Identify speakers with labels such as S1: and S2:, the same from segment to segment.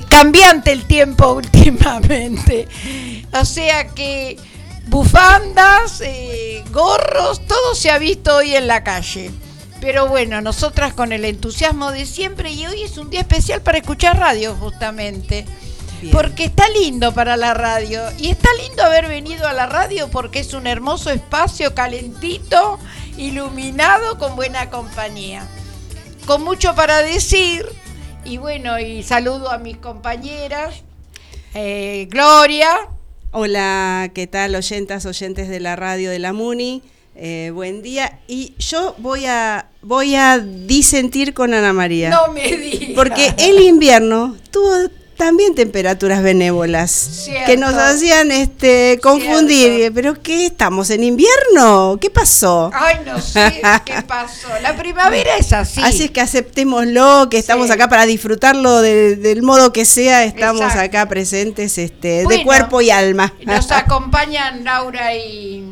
S1: cambiante el tiempo últimamente. O sea que bufandas, eh, gorros, todo se ha visto hoy en la calle. Pero bueno, nosotras con el entusiasmo de siempre y hoy es un día especial para escuchar radio justamente. Porque está lindo para la radio. Y está lindo haber venido a la radio porque es un hermoso espacio calentito, iluminado, con buena compañía. Con mucho para decir. Y bueno, y saludo a mis compañeras. Eh, Gloria.
S2: Hola, ¿qué tal oyentas, oyentes de la radio de la MUNI? Eh, buen día. Y yo voy a, voy a disentir con Ana María.
S1: No me digas.
S2: Porque el invierno tuvo también temperaturas benévolas que nos hacían este confundir. ¿Pero qué? ¿Estamos en invierno? ¿Qué pasó?
S1: Ay, no sé qué pasó. La primavera es así.
S2: Así es que aceptémoslo, que estamos acá para disfrutarlo del modo que sea. Estamos acá presentes este, de cuerpo y alma.
S1: Nos acompañan Laura y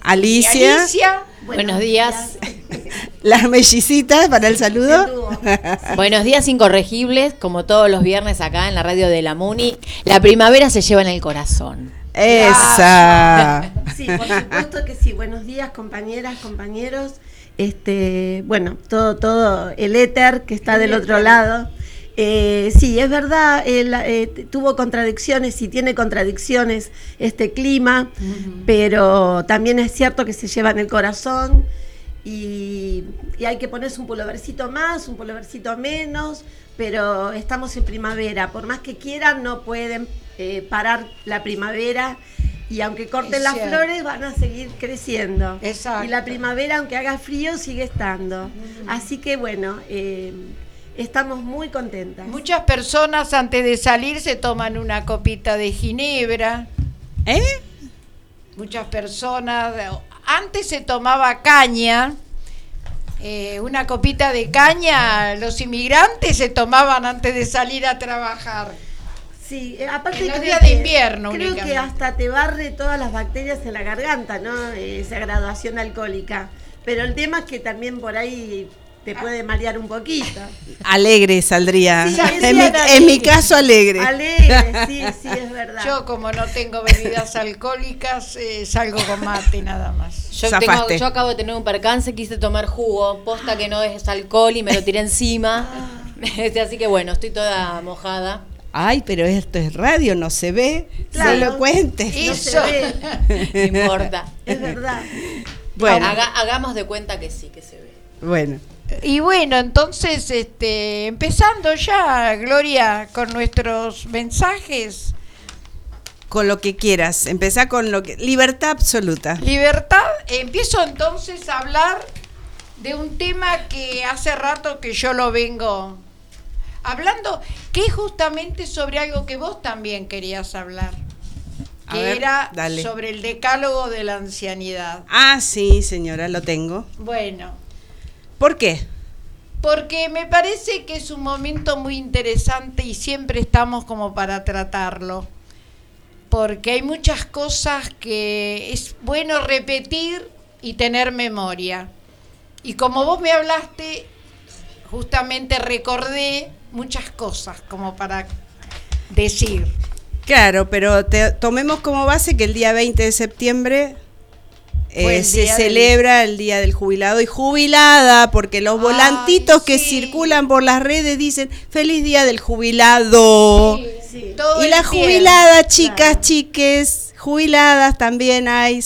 S2: Alicia.
S1: Alicia.
S3: Buenos días.
S2: Las mellicitas para el saludo.
S3: Buenos días incorregibles, como todos los viernes acá en la radio de la MUNI. La primavera se lleva en el corazón.
S2: Esa.
S4: Sí, por supuesto que sí. Buenos días, compañeras, compañeros. Este, bueno, todo, todo el éter que está del otro lado. Eh, sí, es verdad, eh, tuvo contradicciones y tiene contradicciones este clima, pero también es cierto que se lleva en el corazón y, hay que ponerse un pulovercito más, un pulovercito menos, pero estamos en primavera, por más que quieran no pueden eh, parar la primavera y aunque corten las flores van a seguir creciendo. Y la primavera, aunque haga frío, sigue estando. Así que bueno, Estamos muy contentas.
S1: Muchas personas antes de salir se toman una copita de ginebra.
S2: ¿Eh?
S1: Muchas personas. Antes se tomaba caña. Eh, una copita de caña, los inmigrantes se tomaban antes de salir a trabajar.
S4: Sí, eh, aparte
S1: en los días de invierno.
S4: Creo que hasta te barre todas las bacterias en la garganta, ¿no? Esa graduación alcohólica. Pero el tema es que también por ahí te puede marear un poquito.
S2: Alegre saldría. en, mi, caso, alegre.
S4: Alegre, sí, sí, es verdad.
S1: Yo, como no tengo bebidas alcohólicas, eh, salgo con mate nada más.
S3: Yo, tengo, yo acabo de tener un percance, quise tomar jugo, posta que no es alcohol y me lo tiré encima. Así que bueno, estoy toda mojada.
S2: Ay, pero esto es radio, no se ve. Claro, no lo cuentes.
S1: No se ve.
S3: no importa.
S4: Es verdad.
S3: Bueno. hagamos de cuenta que sí, que se ve.
S2: Bueno.
S1: Y bueno, entonces, este, empezando ya, Gloria, con nuestros mensajes.
S2: Con lo que quieras, empezá con lo que... Libertad absoluta.
S1: Libertad, empiezo entonces a hablar de un tema que hace rato que yo lo vengo hablando, que es justamente sobre algo que vos también querías hablar. Que era sobre el decálogo de la ancianidad.
S2: Ah, sí, señora, lo tengo.
S1: Bueno,
S2: ¿Por qué?
S1: Porque me parece que es un momento muy interesante y siempre estamos como para tratarlo. Porque hay muchas cosas que es bueno repetir y tener memoria. Y como vos me hablaste, justamente recordé muchas cosas como para decir.
S2: Claro, pero tomemos como base que el día 20 de septiembre eh, se celebra el Día del Jubilado y jubilada, porque los volantitos que circulan por las redes dicen feliz Día del Jubilado. y la jubilada, chicas, chiques, jubiladas también hay.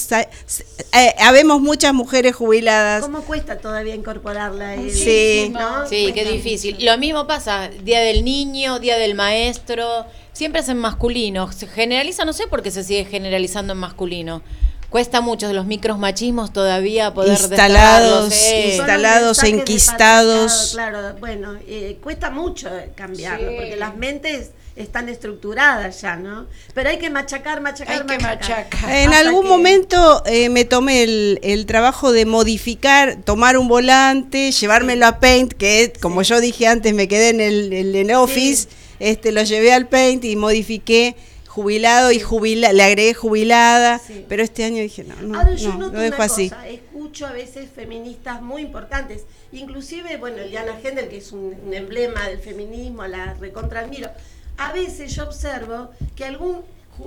S2: Eh, habemos muchas mujeres jubiladas.
S4: ¿Cómo cuesta todavía incorporarla?
S2: sí,
S3: sí, qué difícil. Lo mismo pasa, Día del Niño, Día del Maestro, siempre es en masculino. Se generaliza, no sé por qué se sigue generalizando en masculino cuesta mucho de los micromachismos todavía poder
S2: instalados instalados enquistados.
S4: claro bueno eh, cuesta mucho cambiarlo porque las mentes están estructuradas ya no pero hay que machacar machacar
S1: hay machacar.
S2: en algún momento eh, me tomé el, trabajo de modificar tomar un volante llevármelo a Paint que como yo dije antes me quedé en el, el Office este lo llevé al Paint y modifiqué jubilado y jubila, le agregué jubilada, pero este año dije, no, no, no, lo dejo así.
S4: escucho a veces feministas muy importantes, inclusive, bueno, Diana Hendel, que es un, emblema del feminismo, la recontra admiro, a veces yo observo que algún,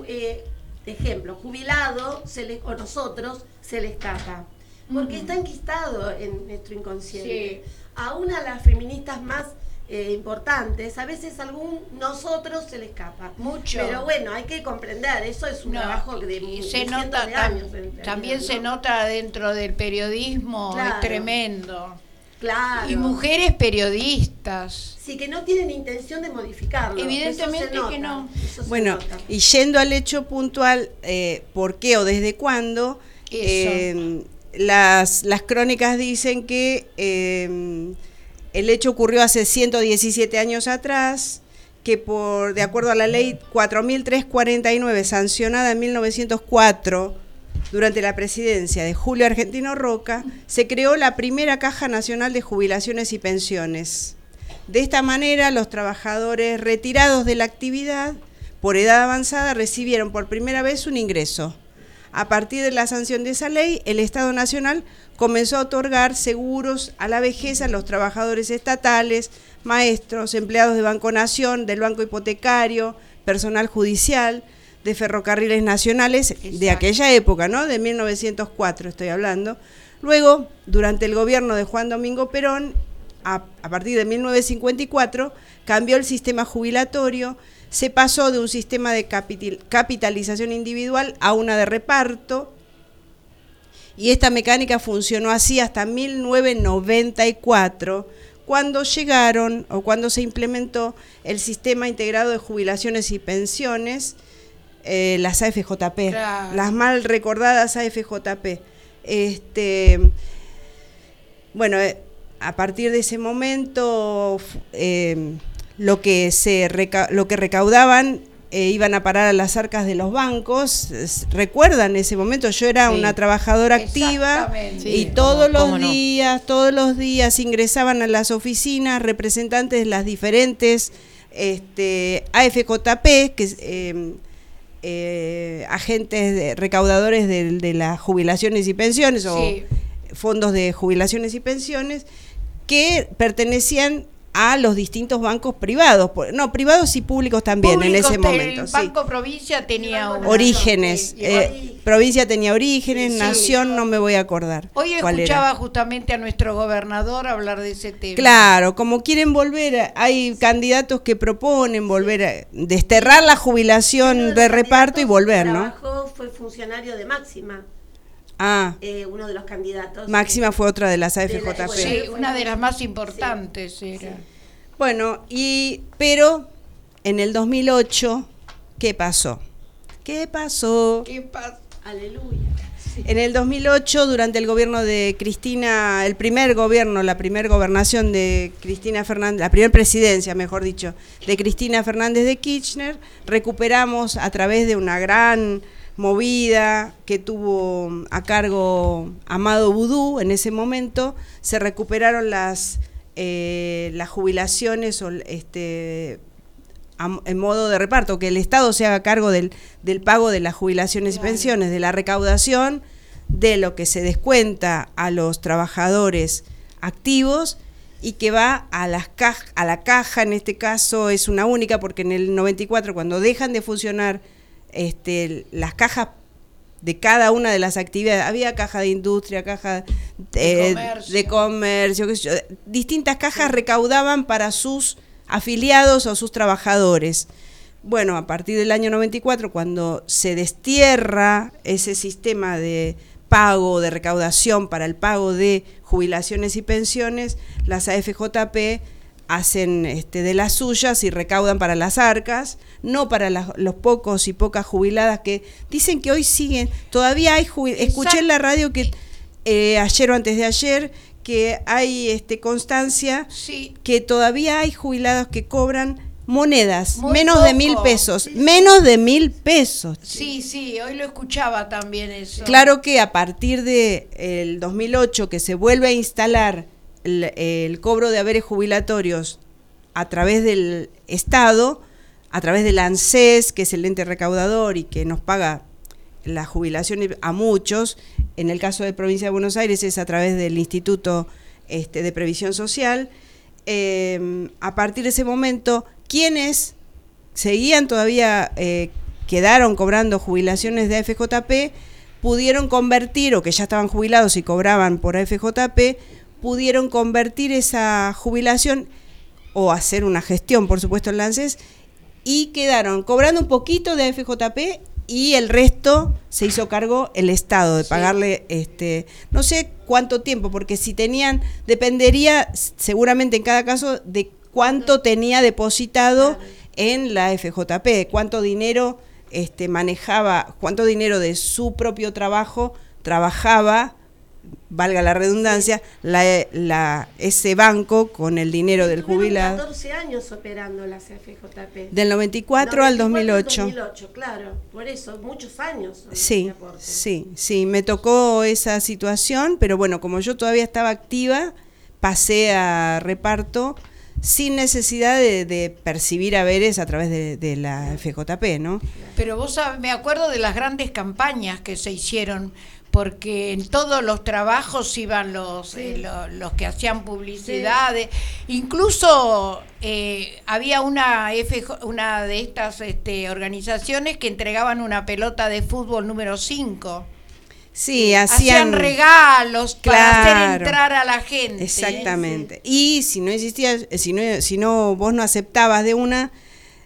S4: eh, ejemplo, jubilado se le, o nosotros se le escapa. Porque está enquistado en nuestro inconsciente. Aún a las feministas más eh, importantes, a veces algún nosotros se le escapa.
S1: Mucho.
S4: Pero bueno, hay que comprender, eso es un trabajo de,
S1: se nota años. también se nota dentro del periodismo, es tremendo.
S4: Claro.
S1: Y mujeres periodistas.
S4: Sí, que no tienen intención de modificarlo.
S1: Evidentemente que no.
S2: Bueno, y yendo al hecho puntual, eh, ¿por qué o desde cuándo? Eh, las, las crónicas dicen que eh, el hecho ocurrió hace 117 años atrás, que por de acuerdo a la ley 4349 sancionada en 1904 durante la presidencia de Julio Argentino Roca, se creó la primera Caja Nacional de Jubilaciones y Pensiones. De esta manera, los trabajadores retirados de la actividad por edad avanzada recibieron por primera vez un ingreso. A partir de la sanción de esa ley, el Estado Nacional comenzó a otorgar seguros a la vejez a los trabajadores estatales, maestros, empleados de Banco Nación, del Banco Hipotecario, personal judicial, de ferrocarriles nacionales de aquella época, ¿no? De 1904 estoy hablando. Luego, durante el gobierno de Juan Domingo Perón, a, a partir de 1954, cambió el sistema jubilatorio, se pasó de un sistema de capitalización individual a una de reparto, y esta mecánica funcionó así hasta 1994, cuando llegaron o cuando se implementó el sistema integrado de jubilaciones y pensiones, eh, las AFJP, las mal recordadas AFJP. Este, bueno, eh, a partir de ese momento eh, lo, que se lo que recaudaban eh, iban a parar a las arcas de los bancos. Recuerdan ese momento, yo era una trabajadora activa y todos los días, todos los días ingresaban a las oficinas representantes de las diferentes este, AFJP, que eh, eh, agentes recaudadores de, las jubilaciones y pensiones o fondos de jubilaciones y pensiones que pertenecían a los distintos bancos privados, no, privados y públicos también en ese momento.
S1: El Banco Provincia tenía
S2: orígenes, eh, provincia tenía orígenes, nación no me voy a acordar.
S1: Hoy escuchaba justamente a nuestro gobernador hablar de ese tema.
S2: Claro, como quieren volver, hay candidatos que proponen volver a desterrar la jubilación de reparto y volver, ¿no?
S4: Fue funcionario de máxima.
S2: Ah.
S4: Eh, uno de los candidatos.
S2: Máxima fue otra de las AFJP.
S1: sí, una de las más importantes era.
S2: Bueno, y pero en el 2008, ¿qué pasó? ¿Qué pasó?
S1: ¿Qué pasó?
S4: Aleluya.
S2: En el 2008, durante el gobierno de Cristina, el primer gobierno, la primera gobernación de Cristina Fernández, la primera presidencia, mejor dicho, de Cristina Fernández de Kirchner, recuperamos a través de una gran movida que tuvo a cargo Amado Vudú en ese momento, se recuperaron las, eh, las jubilaciones o este, en modo de reparto, que el Estado se haga cargo del, del pago de las jubilaciones y pensiones, de la recaudación, de lo que se descuenta a los trabajadores activos y que va a, las a la caja, en este caso es una única, porque en el 94, cuando dejan de funcionar este, las cajas de cada una de las actividades. Había caja de industria, caja de, eh, comercio, distintas cajas recaudaban para sus afiliados o sus trabajadores. Bueno, a partir del año 94, cuando se destierra ese sistema de pago, de recaudación para el pago de jubilaciones y pensiones, las AFJP hacen este, de las suyas y recaudan para las arcas, no para los pocos y pocas jubiladas que dicen que hoy siguen, todavía hay escuché en la radio que eh, ayer o antes de ayer que hay este constancia que todavía hay jubilados que cobran monedas, menos de mil pesos, menos de mil pesos.
S1: Sí, sí, hoy lo escuchaba también eso.
S2: Claro que a partir de el 2008 que se vuelve a instalar el, cobro de haberes jubilatorios a través del Estado, a través del ANSES, que es el ente recaudador y que nos paga la jubilación a muchos, en el caso de Provincia de Buenos Aires es a través del Instituto este, de Previsión Social, em, a partir de ese momento, quienes seguían todavía, eh, quedaron cobrando jubilaciones de AFJP, pudieron convertir, o que ya estaban jubilados y cobraban por AFJP, pudieron convertir esa jubilación o hacer una gestión, por supuesto, en Lances, y quedaron cobrando un poquito de AFJP y el resto se hizo cargo el Estado de pagarle, este, no sé cuánto tiempo, porque si tenían, dependería seguramente en cada caso de cuánto tenía depositado en la FJP, cuánto dinero este, manejaba, cuánto dinero de su propio trabajo trabajaba valga la redundancia, la, ese banco con el dinero del jubilado.
S4: 14 años operando la CFJP.
S2: Del 94, al 2008.
S4: 2008, claro, por eso, muchos años.
S2: Sí, sí, sí, me tocó esa situación, pero bueno, como yo todavía estaba activa, pasé a reparto sin necesidad de, percibir haberes a través de, de, la FJP, ¿no?
S1: Pero vos sabés, me acuerdo de las grandes campañas que se hicieron porque en todos los trabajos iban los, eh, los, que hacían publicidades, incluso eh, había una, una de estas este, organizaciones que entregaban una pelota de fútbol número 5.
S2: Sí, hacían,
S1: regalos para hacer entrar a la gente.
S2: Exactamente. Y si no existía, si no, si no vos no aceptabas de una,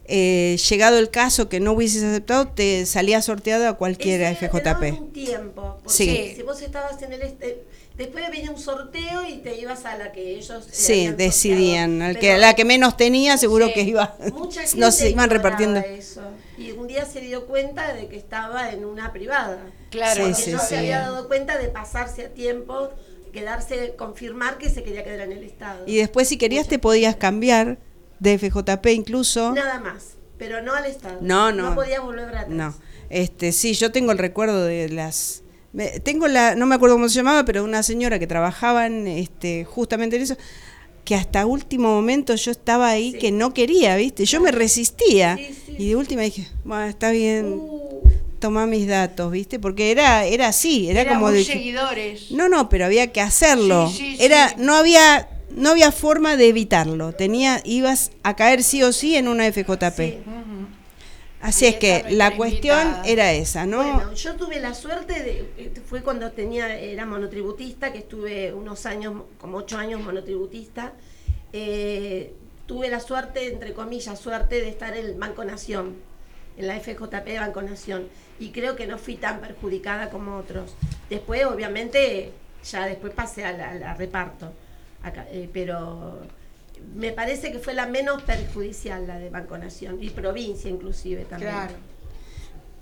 S2: eh, llegado el caso que no hubieses aceptado, te salía sorteado a cualquier FJP.
S4: un tiempo, porque si vos estabas en el este, después venía un sorteo y te ibas a la que ellos
S2: sí decidían, al que la que menos tenía seguro que iba, no se iban repartiendo.
S4: Eso. Y un día se dio cuenta de que estaba en una privada.
S1: Claro,
S4: sí, no se había dado cuenta de pasarse a tiempo quedarse, confirmar que se quería quedar en el Estado.
S2: Y después si querías te podías cambiar de FJP incluso.
S4: Nada más, pero no al Estado.
S2: No, no.
S4: No podía volver atrás.
S2: No. Este, sí, yo tengo el recuerdo de las tengo la no me acuerdo cómo se llamaba, pero una señora que trabajaba en, este justamente en eso que hasta último momento yo estaba ahí que no quería, ¿viste? Yo me resistía y de última dije, bueno, está bien. Uh. Toma mis datos, ¿viste? Porque era era así, era, como de
S1: seguidores.
S2: No, no, pero había que hacerlo. era no había no había forma de evitarlo. Tenía, ibas a caer sí o sí en una FJP. Así es que la cuestión era esa, ¿no?
S4: Bueno, yo tuve la suerte de, eh, fue cuando tenía, era monotributista, que estuve unos años, como ocho años monotributista. Eh, tuve la suerte, entre comillas, suerte de estar en el Banco Nación, en la FJP de Banco Nación. Y creo que no fui tan perjudicada como otros. Después, obviamente, ya después pasé a reparto. Eh, pero me parece que fue la menos perjudicial la de Banco Nación y provincia inclusive también. Claro.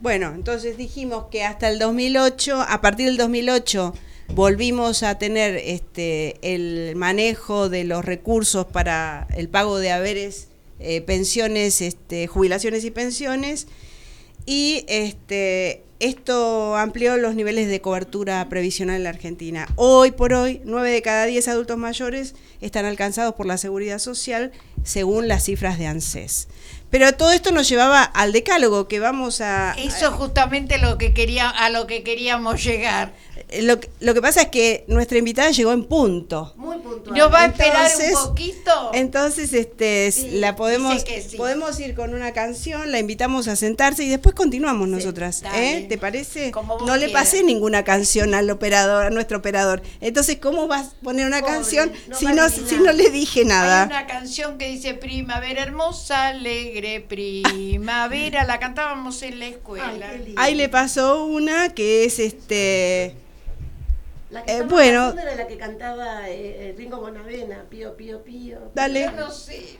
S2: Bueno, entonces dijimos que hasta el 2008, a partir del 2008 volvimos a tener este el manejo de los recursos para el pago de haberes, eh, pensiones, este, jubilaciones y pensiones y este esto amplió los niveles de cobertura previsional en la Argentina. Hoy por hoy, 9 de cada 10 adultos mayores están alcanzados por la seguridad social según las cifras de ANSES. Pero todo esto nos llevaba al decálogo que vamos a...
S1: Eso justamente a lo que queríamos llegar.
S2: Lo, lo, que pasa es que nuestra invitada llegó en punto.
S4: Muy puntual.
S1: ¿Nos va a esperar un poquito?
S2: Entonces, este, la podemos, podemos ir con una canción, la invitamos a sentarse y después continuamos nosotras. ¿eh? ¿Te parece? No le pasé ninguna canción al operador, a nuestro operador. Entonces, ¿cómo vas a poner una canción si no, si no le dije nada?
S1: Hay una canción que dice Primavera hermosa, alegre, primavera, la cantábamos en la escuela.
S2: Ahí le pasó una que es este
S4: la que eh, bueno. era la que cantaba eh, eh, Ringo Bonavena, Pío, Pío, Pío.
S2: Dale.
S1: Yo no sé.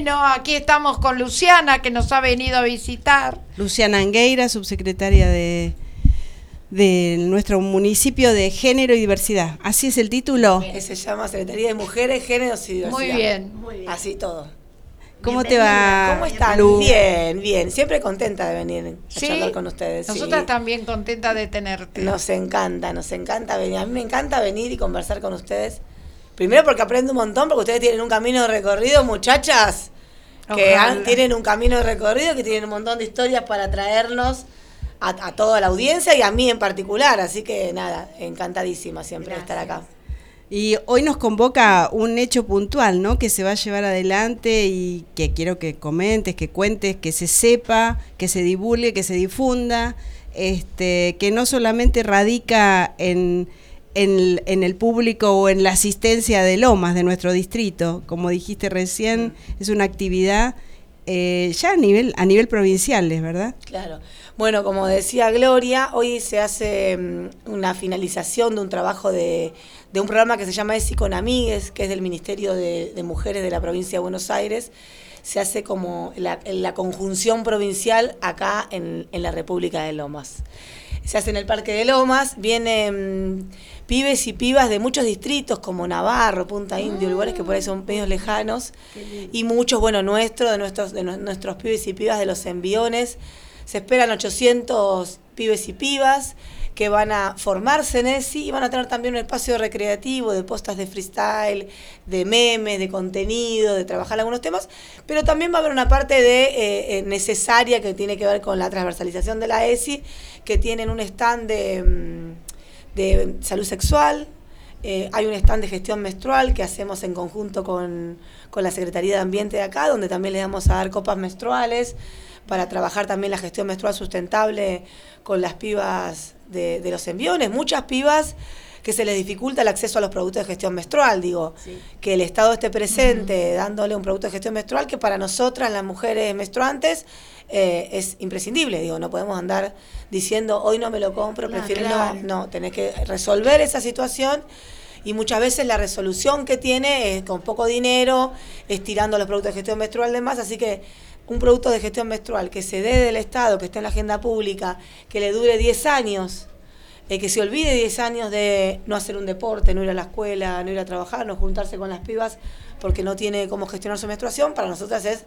S1: Bueno, aquí estamos con Luciana, que nos ha venido a visitar.
S2: Luciana Angueira, subsecretaria de, de nuestro municipio de Género y Diversidad. ¿Así es el título?
S5: Se llama Secretaría de Mujeres, Géneros y Diversidad.
S1: Muy bien.
S4: Muy bien.
S5: Así todo.
S2: ¿Cómo te va?
S5: ¿Cómo están?
S2: Lu?
S5: Bien, bien. Siempre contenta de venir a
S1: Sí,
S5: charlar con ustedes. sí.
S1: Nosotras también contentas de tenerte.
S5: Nos encanta, nos encanta venir. A mí me encanta venir y conversar con ustedes. Primero porque aprendo un montón, porque ustedes tienen un camino de recorrido, muchachas, que han- tienen un camino de recorrido, que tienen un montón de historias para traernos a, a toda la audiencia y a mí en particular. Así que nada, encantadísima siempre de estar acá.
S2: Y hoy nos convoca un hecho puntual, ¿no? Que se va a llevar adelante y que quiero que comentes, que cuentes, que se sepa, que se divulgue, que se difunda, este, que no solamente radica en, en, en el público o en la asistencia de Lomas de nuestro distrito, como dijiste recién, es una actividad eh, ya a nivel, a nivel provincial, ¿es verdad?
S5: Claro. Bueno, como decía Gloria, hoy se hace mm, una finalización de un trabajo de, de un programa que se llama ESI con Amigues, que es del Ministerio de, de Mujeres de la provincia de Buenos Aires. Se hace como la, la conjunción provincial acá en, en la República de Lomas. Se hace en el Parque de Lomas, vienen pibes y pibas de muchos distritos como Navarro, Punta Indio, lugares que por ahí son medios lejanos, y muchos, bueno, nuestros, de nuestros, de nue- nuestros pibes y pibas de los enviones. Se esperan 800 pibes y pibas que van a formarse en ESI y van a tener también un espacio recreativo de postas de freestyle, de memes, de contenido, de trabajar algunos temas, pero también va a haber una parte de eh, eh, necesaria que tiene que ver con la transversalización de la ESI, que tienen un stand de, mm, de salud sexual, eh, hay un stand de gestión menstrual que hacemos en conjunto con, con la Secretaría de Ambiente de acá, donde también les vamos a dar copas menstruales para trabajar también la gestión menstrual sustentable con las pibas de, de los enviones. Muchas pibas que se les dificulta el acceso a los productos de gestión menstrual, digo, que el Estado esté presente dándole un producto de gestión menstrual que para nosotras, las mujeres menstruantes, eh, es imprescindible, digo, no podemos andar diciendo hoy no me lo compro,
S4: Claro,
S5: prefiero
S4: claro.
S5: no, no, tenés que resolver esa situación y muchas veces la resolución que tiene es con poco dinero, estirando los productos de gestión menstrual de más, así que un producto de gestión menstrual que se dé del Estado, que esté en la agenda pública, que le dure 10 años, eh, que se olvide 10 años de no hacer un deporte, no ir a la escuela, no ir a trabajar, no juntarse con las pibas porque no tiene cómo gestionar su menstruación, para nosotras es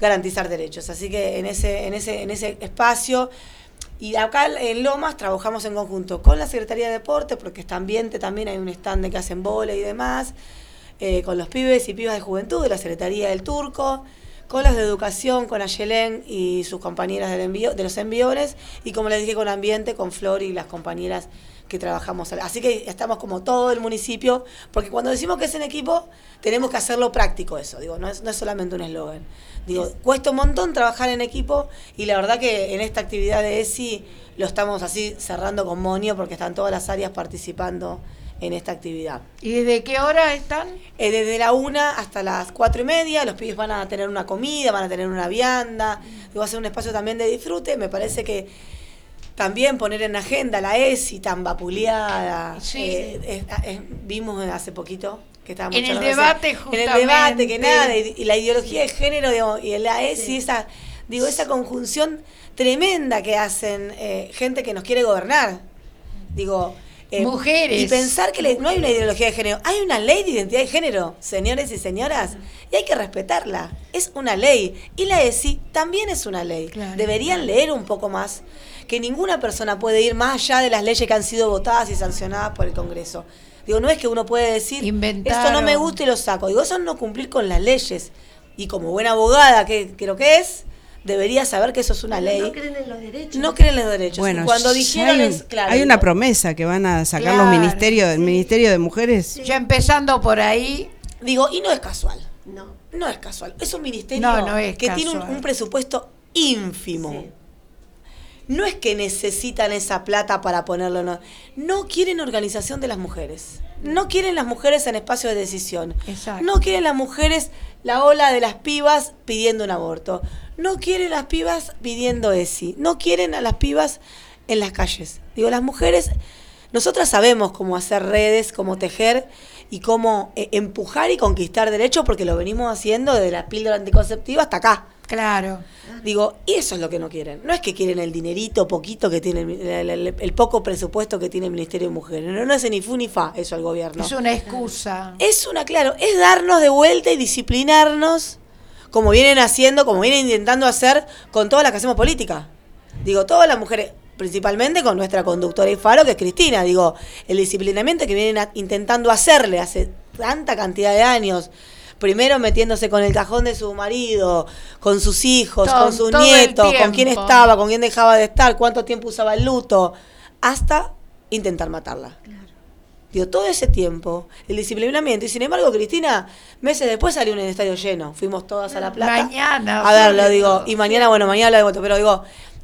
S5: garantizar derechos. Así que en ese, en ese, en ese espacio y acá en Lomas trabajamos en conjunto con la Secretaría de Deporte, porque está ambiente también, hay un stand que hacen vole y demás, eh, con los pibes y pibas de juventud de la Secretaría del Turco, con las de educación, con Ayelén y sus compañeras del envío, de los enviores, y como les dije, con ambiente, con Flor y las compañeras que trabajamos. Así que estamos como todo el municipio, porque cuando decimos que es en equipo, tenemos que hacerlo práctico eso, digo, no es, no es solamente un eslogan. Digo, cuesta un montón trabajar en equipo y la verdad que en esta actividad de ESI lo estamos así cerrando con monio porque están todas las áreas participando en esta actividad.
S1: ¿Y desde qué hora están?
S5: Eh, desde la una hasta las cuatro y media, los pibes van a tener una comida, van a tener una vianda, va a ser un espacio también de disfrute. Me parece que también poner en agenda la ESI tan vapuleada.
S1: Sí.
S5: eh, es- es- vimos hace poquito que estábamos
S1: En el debate,
S5: En el debate, que nada, y, y la ideología de género digamos, y la ESI, esa, digo, esa conjunción tremenda que hacen eh, gente que nos quiere gobernar. Digo. eh,
S1: Mujeres.
S5: Y pensar que le- no hay una ideología de género, hay una ley de identidad de género, señores y señoras, y hay que respetarla. Es una ley. Y la ESI también es una ley.
S1: Claro.
S5: Deberían leer un poco más que ninguna persona puede ir más allá de las leyes que han sido votadas y sancionadas por el Congreso. Digo, no es que uno puede decir,
S1: Inventaron.
S5: esto no me gusta y lo saco. Digo, eso es no cumplir con las leyes. Y como buena abogada que creo que es, debería saber que eso es una ley.
S4: No creen en los derechos.
S5: No creen en los derechos.
S2: Bueno,
S5: Y cuando dijeron,
S2: hay,
S5: es, claro,
S2: hay una promesa que van a sacar
S1: Claro,
S2: los ministerios, el Ministerio de Mujeres.
S1: Ya empezando por ahí,
S5: Digo, y no es casual.
S4: No.
S5: No es casual. Es un ministerio
S1: No, no es
S5: que tiene un, un presupuesto ínfimo.
S4: Sí.
S5: No es que necesitan esa plata para ponerlo. No, no quieren organización de las mujeres. No quieren las mujeres en espacio de decisión.
S1: Exacto.
S5: No quieren las mujeres la ola de las pibas pidiendo un aborto. No quieren las pibas pidiendo ESI. No quieren a las pibas en las calles. Digo, las mujeres, nosotras sabemos cómo hacer redes, cómo tejer y cómo eh, empujar y conquistar derechos porque lo venimos haciendo desde la píldora anticonceptiva hasta acá.
S1: Claro.
S5: Digo, y eso es lo que no quieren. No es que quieren el dinerito poquito que tiene, el, el- poco presupuesto que tiene el Ministerio de Mujeres. No, no es ni fu ni fa eso al gobierno.
S1: Es una excusa.
S5: Es una, claro, es darnos de vuelta y disciplinarnos como vienen haciendo, como vienen intentando hacer con todas las que hacemos política. Digo, todas las mujeres, principalmente con nuestra conductora y faro, que es Cristina. Digo, el disciplinamiento que vienen intentando hacerle hace tanta cantidad de años. Primero metiéndose con el cajón de su marido, con sus hijos,
S1: Todo-
S5: con sus nietos, con quién estaba, con quién dejaba de estar, cuánto tiempo usaba el luto, hasta intentar matarla. Digo, todo ese tiempo, el disciplinamiento. Y sin embargo, Cristina, meses después salió en el estadio lleno. Fuimos todas a La Plata.
S1: Mañana,
S5: A verlo, digo. Y mañana, bueno, mañana lo de Pero digo,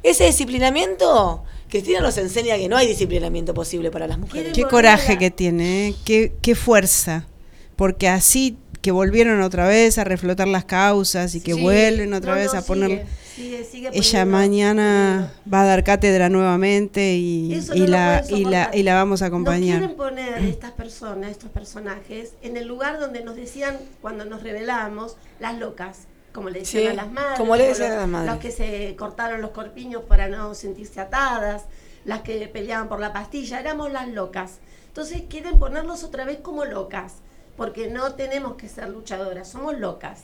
S5: ese disciplinamiento, Cristina nos enseña que no hay disciplinamiento posible para las mujeres.
S2: Qué coraje que tiene, ¿eh? qué, qué fuerza. Porque así que volvieron otra vez a reflotar las causas y que
S4: Sí.
S2: vuelven otra
S4: No,
S2: vez
S4: no,
S2: a poner...
S4: sigue, sigue, sigue
S2: Ella mañana va a dar cátedra nuevamente y,
S4: no
S2: la, y, la, y la vamos a
S4: Nos
S2: acompañar.
S4: quieren poner estas personas, estos personajes, en el lugar donde nos decían, cuando nos rebelábamos, las locas. Como le decían
S5: Sí,
S4: a las madres.
S5: como le decían
S4: los,
S5: a las madres.
S4: Los que se cortaron los corpiños para no sentirse atadas, las que peleaban por la pastilla, éramos las locas. Entonces quieren ponernos otra vez como locas, porque no tenemos que ser luchadoras, somos locas.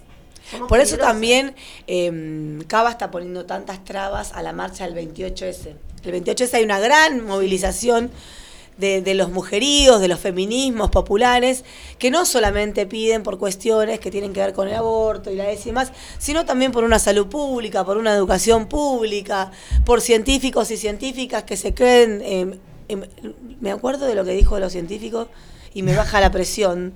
S4: somos
S5: Por eso también eh, Cava está poniendo tantas trabas a la marcha del 28S. El 28S hay una gran movilización de, de los mujeríos, de los feminismos populares, que no solamente piden por cuestiones que tienen que ver con el aborto y la ESI y demás, sino también por una salud pública, por una educación pública, por científicos y científicas que se creen... eh, em, me acuerdo de lo que dijo de los científicos y me baja la presión.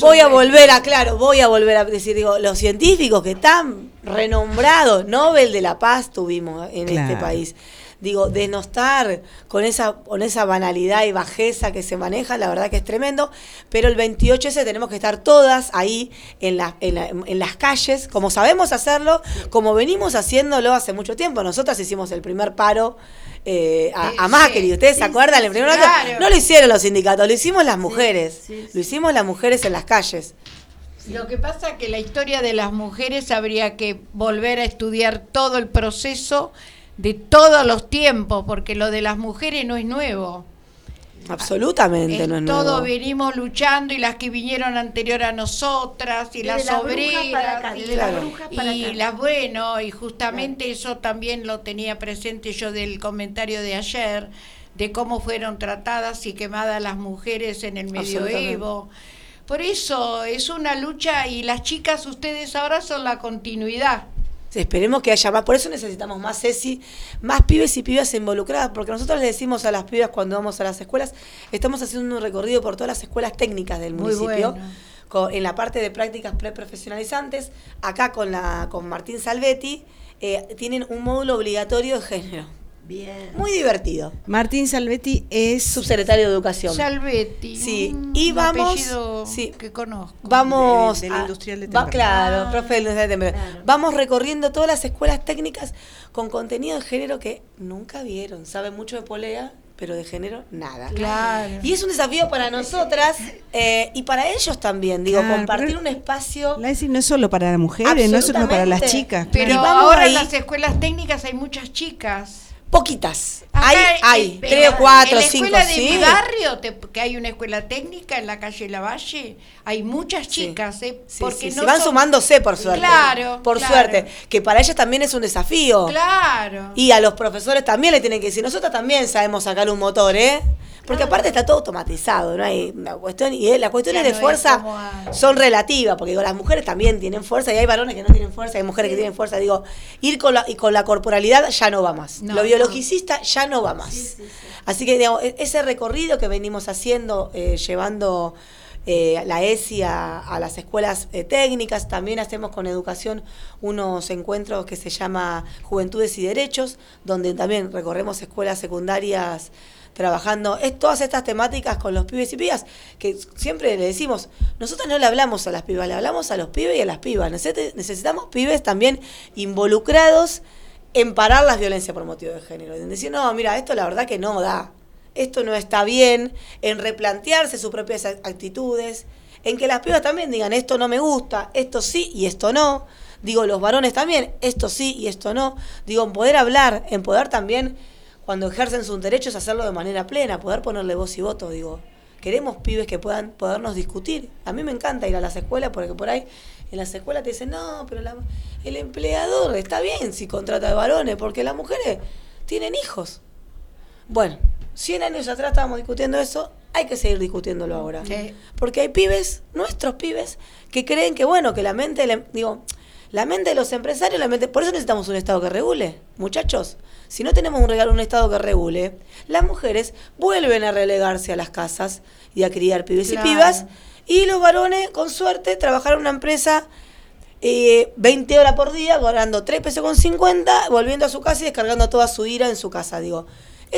S5: Voy a volver a, claro, voy a volver a decir, digo, los científicos que están renombrados, Nobel de la Paz tuvimos en este país. Digo, denostar con esa, con esa banalidad y bajeza que se maneja, la verdad que es tremendo, pero el 28S tenemos que estar todas ahí en, la- en, la- en las calles, como sabemos hacerlo, como venimos haciéndolo hace mucho tiempo. Nosotras hicimos el primer paro eh, a, a Macri. ¿ustedes
S4: Sí,
S5: se acuerdan?
S4: sí,
S5: el primer
S1: claro.
S5: No lo hicieron los sindicatos, lo hicimos las mujeres,
S4: sí, sí.
S5: lo hicimos las mujeres en las calles.
S1: Lo que pasa es que la historia de las mujeres habría que volver a estudiar todo el proceso de todos los tiempos, porque lo de las mujeres no es nuevo.
S5: Absolutamente
S1: Es
S5: no es
S1: todo
S5: nuevo.
S1: venimos luchando y las que vinieron anterior a nosotras y
S4: Desde
S1: las
S4: la
S1: obreras
S4: para acá,
S1: y,
S5: la
S4: para
S1: y las bueno y justamente eso también lo tenía presente yo del comentario de ayer de cómo fueron tratadas y quemadas las mujeres en el medioevo. Por eso es una lucha y las chicas ustedes ahora son la continuidad.
S5: Esperemos que haya más, por eso necesitamos más Ceci, más pibes y pibas involucradas, porque nosotros le decimos a las pibas cuando vamos a las escuelas, estamos haciendo un recorrido por todas las escuelas técnicas del
S1: Muy
S5: municipio,
S1: bueno.
S5: con- en la parte de prácticas preprofesionalizantes, acá con la con Martín Salvetti, eh, tienen un módulo obligatorio de género,
S4: Bien.
S5: muy divertido,
S2: Martín Salvetti es
S5: subsecretario de Educación.
S1: Salvetti.
S5: Sí,
S1: un
S5: y vamos- sí.
S1: que conozco.
S5: Vamos
S2: Del- del industrial de
S5: va- claro,
S1: Ah,
S5: profe del industrial de
S4: claro.
S5: Vamos recorriendo todas las escuelas técnicas con contenido de género que nunca vieron. Saben mucho de polea, pero de género nada.
S1: Claro.
S5: Y es un desafío para nosotras eh, y para ellos también. Digo,
S2: Claro,
S5: compartir un espacio.
S2: La ESI no es solo para las mujeres, no es solo para las chicas.
S1: Pero
S5: Y vamos
S1: ahora
S5: ahí.
S1: en las escuelas técnicas hay muchas chicas.
S5: Poquitas.
S1: Acá
S5: hay, hay,
S1: en-
S5: tres cuatro,
S1: en la
S5: cinco,
S1: escuela de
S5: sí.
S1: mi barrio, te- que hay una escuela técnica en la calle Lavalle, hay muchas
S5: Sí.
S1: chicas, ¿eh?
S5: Sí,
S1: porque
S5: sí,
S1: no
S5: van
S1: son-
S5: sumándose por suerte.
S1: Claro,
S5: Por
S1: claro.
S5: suerte. Que para ellas también es un desafío.
S1: Claro.
S5: Y a los profesores también le tienen que decir, nosotros también sabemos sacar un motor, ¿eh? Porque aparte está todo automatizado, no hay una cuestión, y eh, las cuestiones de fuerza son relativas, porque digo, las mujeres también tienen fuerza, y hay varones que no tienen fuerza, hay mujeres que tienen fuerza, digo, ir con la, y con la corporalidad ya no va más.
S1: No,
S5: Lo biologicista ya no va más.
S4: Sí, sí, sí.
S5: Así que digamos, e- ese recorrido que venimos haciendo, eh, llevando eh, la ESI a, a las escuelas eh, técnicas, también hacemos con educación unos encuentros que se llama Juventudes y Derechos, donde también recorremos escuelas secundarias trabajando es, todas estas temáticas con los pibes y pibas, que siempre le decimos, nosotros no le hablamos a las pibas, le hablamos a los pibes y a las pibas. Necesitamos pibes también involucrados en parar las violencias por motivo de género. En decir, no, mira, esto la verdad que no da. esto no está bien, en replantearse sus propias actitudes, en que las pibas también digan, esto no me gusta, esto sí y esto no. Digo, los varones también, esto sí y esto no. Digo, en poder hablar, en poder también, cuando ejercen sus derechos, hacerlo de manera plena, poder ponerle voz y voto, digo. Queremos pibes que puedan podernos discutir. A mí me encanta ir a las escuelas porque por ahí en las escuelas te dicen, no, pero el empleador está bien si contrata de varones, porque las mujeres tienen hijos. Bueno, 100 años atrás estábamos discutiendo eso, hay que seguir discutiéndolo ahora. Porque hay pibes, nuestros pibes, que creen que, bueno, que la mente, digo, la mente de los empresarios, la mente, por eso necesitamos un Estado que regule, muchachos. Si no tenemos un regalo, un Estado que regule, las mujeres vuelven a relegarse a las casas y a criar pibes y pibas, y los varones, con suerte, trabajar en una empresa eh, 20 horas por día, ganando 3 pesos con 50, volviendo a su casa y descargando toda su ira en su casa, digo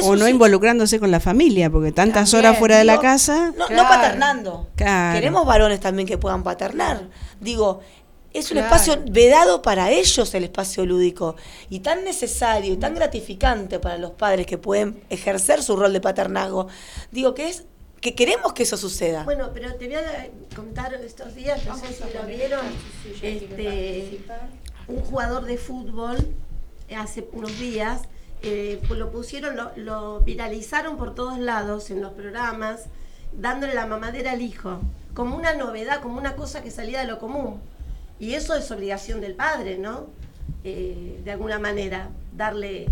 S2: o no involucrándose con la familia, porque tantas horas fuera de la casa.
S5: No, paternando. Queremos varones también que puedan paternar. Digo, es un espacio vedado para ellos el espacio lúdico y tan necesario y tan gratificante para los padres que pueden ejercer su rol de paternazgo. Digo que es que queremos que eso suceda.
S4: Bueno, pero te voy a contar estos días, no sé si lo vieron, este, un jugador de fútbol hace unos días eh, pues lo pusieron, lo, viralizaron por todos lados en los programas, dándole la mamadera al hijo, como una novedad, como una cosa que salía de lo común. Y eso es obligación del padre, ¿no? Eh, de alguna manera, darle...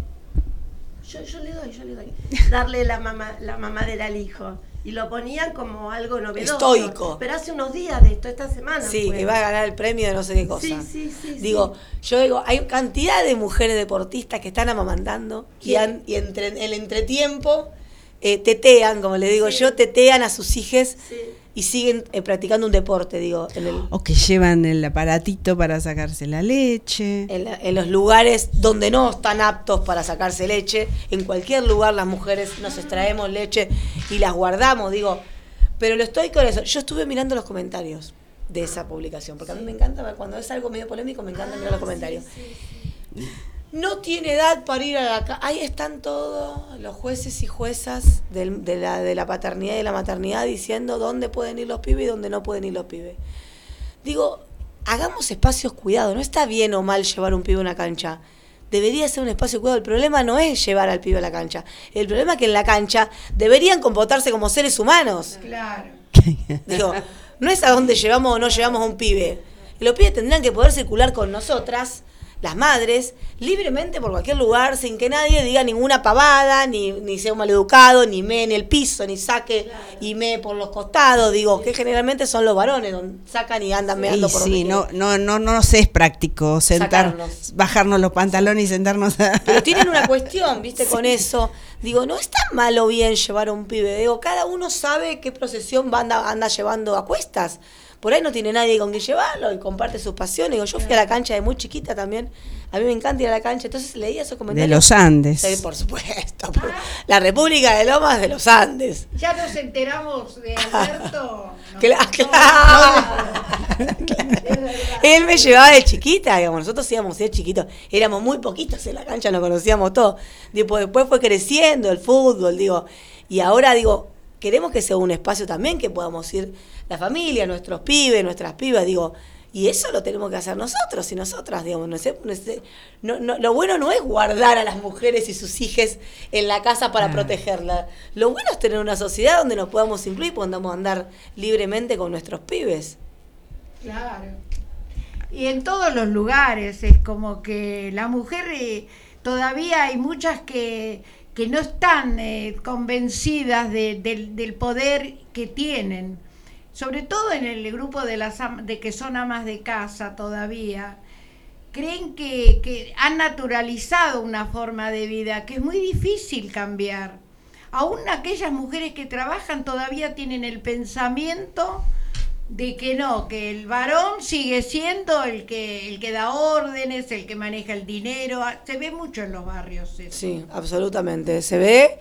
S4: Yo, yo le doy, yo le doy. Darle la, mamá, la mamadera al hijo y lo ponían como algo novedoso.
S5: Estoico.
S4: Pero hace unos días de esto, esta semana.
S5: Sí, que va a ganar el premio de no sé qué cosa. Sí, sí, sí. Digo, yo digo, hay cantidad de mujeres deportistas que están amamantando y, y entre, el entretiempo eh, tetean, como le digo yo, tetean a sus hijas y siguen eh, practicando un deporte, digo.
S2: O que llevan el aparatito para sacarse la leche.
S5: En, los lugares donde no están aptos para sacarse leche, en cualquier lugar las mujeres nos extraemos leche y las guardamos, digo. Pero lo estoy con eso. Yo estuve mirando los comentarios de esa publicación, porque a mí me encanta, cuando es algo medio polémico, me encanta mirar los comentarios no tiene edad para ir a la. Ahí están todos los jueces y juezas de, la, de la paternidad y de la maternidad diciendo dónde pueden ir los pibes y dónde no pueden ir los pibes. Digo, hagamos espacios cuidados. No está bien o mal llevar un pibe a una cancha. Debería ser un espacio cuidado. El problema no es llevar al pibe a la cancha. El problema es que en la cancha deberían comportarse como seres humanos.
S1: Claro.
S5: Digo, no es a dónde llevamos o no llevamos a un pibe. Los pibes tendrán que poder circular con nosotras las madres, libremente por cualquier lugar, sin que nadie diga ninguna pavada, ni, ni sea un maleducado, ni me en el piso, ni saque y me por los costados, digo, que generalmente son los varones, donde sacan y andan meando por
S2: Sí, no, no, no, no sé, es práctico sentar, bajarnos los pantalones y sentarnos a...
S5: Pero tienen una cuestión, viste, con eso. Digo, no es tan malo bien llevar a un pibe, digo, cada uno sabe qué procesión anda, anda llevando a cuestas por ahí no tiene nadie con quien llevarlo y comparte sus pasiones. Digo, yo fui a la cancha de muy chiquita también. A mí me encanta ir a la cancha. Entonces leía esos comentarios.
S2: De los Andes.
S5: Sí, por supuesto. La República de Lomas de los Andes.
S1: Ya nos enteramos de Alberto.
S5: Él me llevaba de chiquita, digamos. Nosotros íbamos de chiquitos. Éramos muy poquitos en la cancha, nos conocíamos todos. Después, después fue creciendo el fútbol, digo. Y ahora, digo, queremos que sea un espacio también que podamos ir la familia, nuestros pibes, nuestras pibas, digo, y eso lo tenemos que hacer nosotros y nosotras, digamos. No no, lo bueno no es guardar a las mujeres y sus hijas en la casa para protegerla. Lo bueno es tener una sociedad donde nos podamos incluir y podamos andar libremente con nuestros pibes.
S1: Claro. Y en todos los lugares es como que la mujer, eh, todavía hay muchas que, que no están eh, convencidas del poder que tienen sobre todo en el grupo de, las de que son amas de casa todavía, creen que, que han naturalizado una forma de vida que es muy difícil cambiar. Aún aquellas mujeres que trabajan todavía tienen el pensamiento de que no, que el varón sigue siendo el que, el que da órdenes, el que maneja el dinero. Se ve mucho en los barrios. Eso.
S5: Sí, absolutamente. Se ve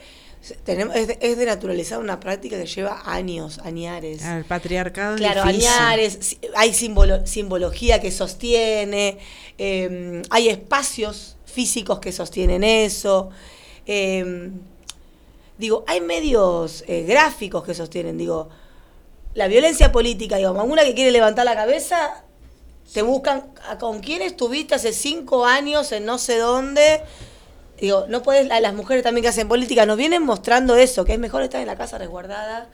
S5: tenemos, es, de, naturalizar una práctica que lleva años, añares.
S2: El patriarcado.
S5: Claro, añares, hay simbología que sostiene, em, hay espacios físicos que sostienen eso. Em, digo, hay medios eh, gráficos que sostienen, digo, la violencia política, digamos, una que quiere levantar la cabeza, te buscan con quién estuviste hace cinco años en no sé dónde. Digo, no puedes, las mujeres también que hacen política nos vienen mostrando eso, que es mejor estar en la casa resguardada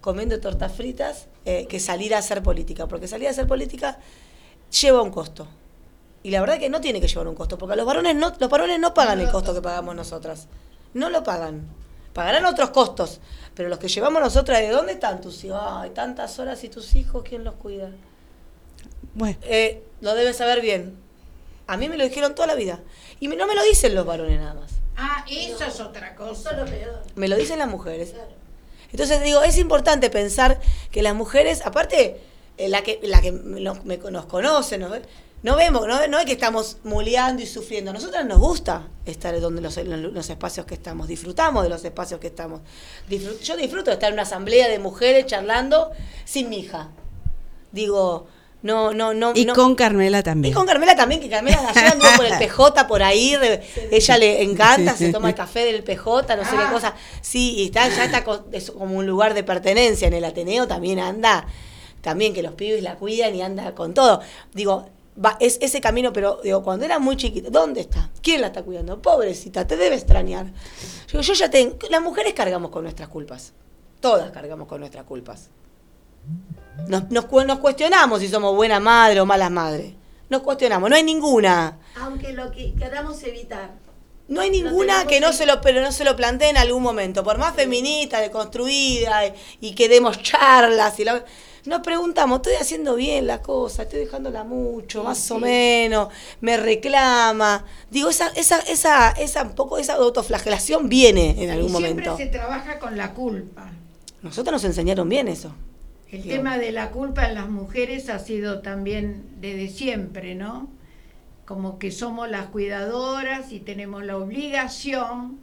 S5: comiendo tortas fritas eh, que salir a hacer política, porque salir a hacer política lleva un costo. Y la verdad es que no tiene que llevar un costo, porque los varones no, los varones no pagan el costo que pagamos nosotras. No lo pagan. Pagarán otros costos. Pero los que llevamos nosotras, ¿de dónde están tus hijos? Ay, tantas horas y tus hijos, ¿quién los cuida?
S2: Bueno.
S5: Eh, lo debes saber bien. A mí me lo dijeron toda la vida. Y no me lo dicen los varones nada más.
S1: Ah, eso es otra cosa. Eso es lo peor.
S5: Me lo dicen las mujeres. Entonces digo, es importante pensar que las mujeres, aparte, eh, la que, la que nos, me, nos conoce, ¿no? no vemos, no, no es que estamos muleando y sufriendo. A nosotras nos gusta estar donde los, los espacios que estamos, disfrutamos de los espacios que estamos. yo disfruto de estar en una asamblea de mujeres charlando sin mi hija. Digo, no, no, no.
S2: Y con Carmela también.
S5: Y con Carmela también, que Carmela ayer anduvo por el PJ por ahí, ella le encanta, se toma el café del PJ, no sé qué ah. cosa. Sí, y está, ya está como un lugar de pertenencia en el Ateneo, también anda, también que los pibes la cuidan y anda con todo. Digo, va, es ese camino, pero digo, cuando era muy chiquita, ¿dónde está? ¿Quién la está cuidando? Pobrecita, te debe extrañar. Digo, yo ya tengo, las mujeres cargamos con nuestras culpas. Todas cargamos con nuestras culpas. Nos, nos, cuestionamos si somos buena madre o malas madres. Nos cuestionamos, no hay ninguna.
S4: Aunque lo que queramos evitar.
S5: No hay ninguna que no se lo, pero no se lo plantee en algún momento. Por más feminista, deconstruida y, que demos charlas y nos preguntamos, estoy haciendo bien la cosa, estoy dejándola mucho, más o menos, me reclama. Digo, esa, esa, esa, esa un poco esa autoflagelación viene en algún momento.
S1: Siempre se trabaja con la culpa.
S5: Nosotros nos enseñaron bien eso.
S1: El tema de la culpa en las mujeres ha sido también desde siempre, ¿no? Como que somos las cuidadoras y tenemos la obligación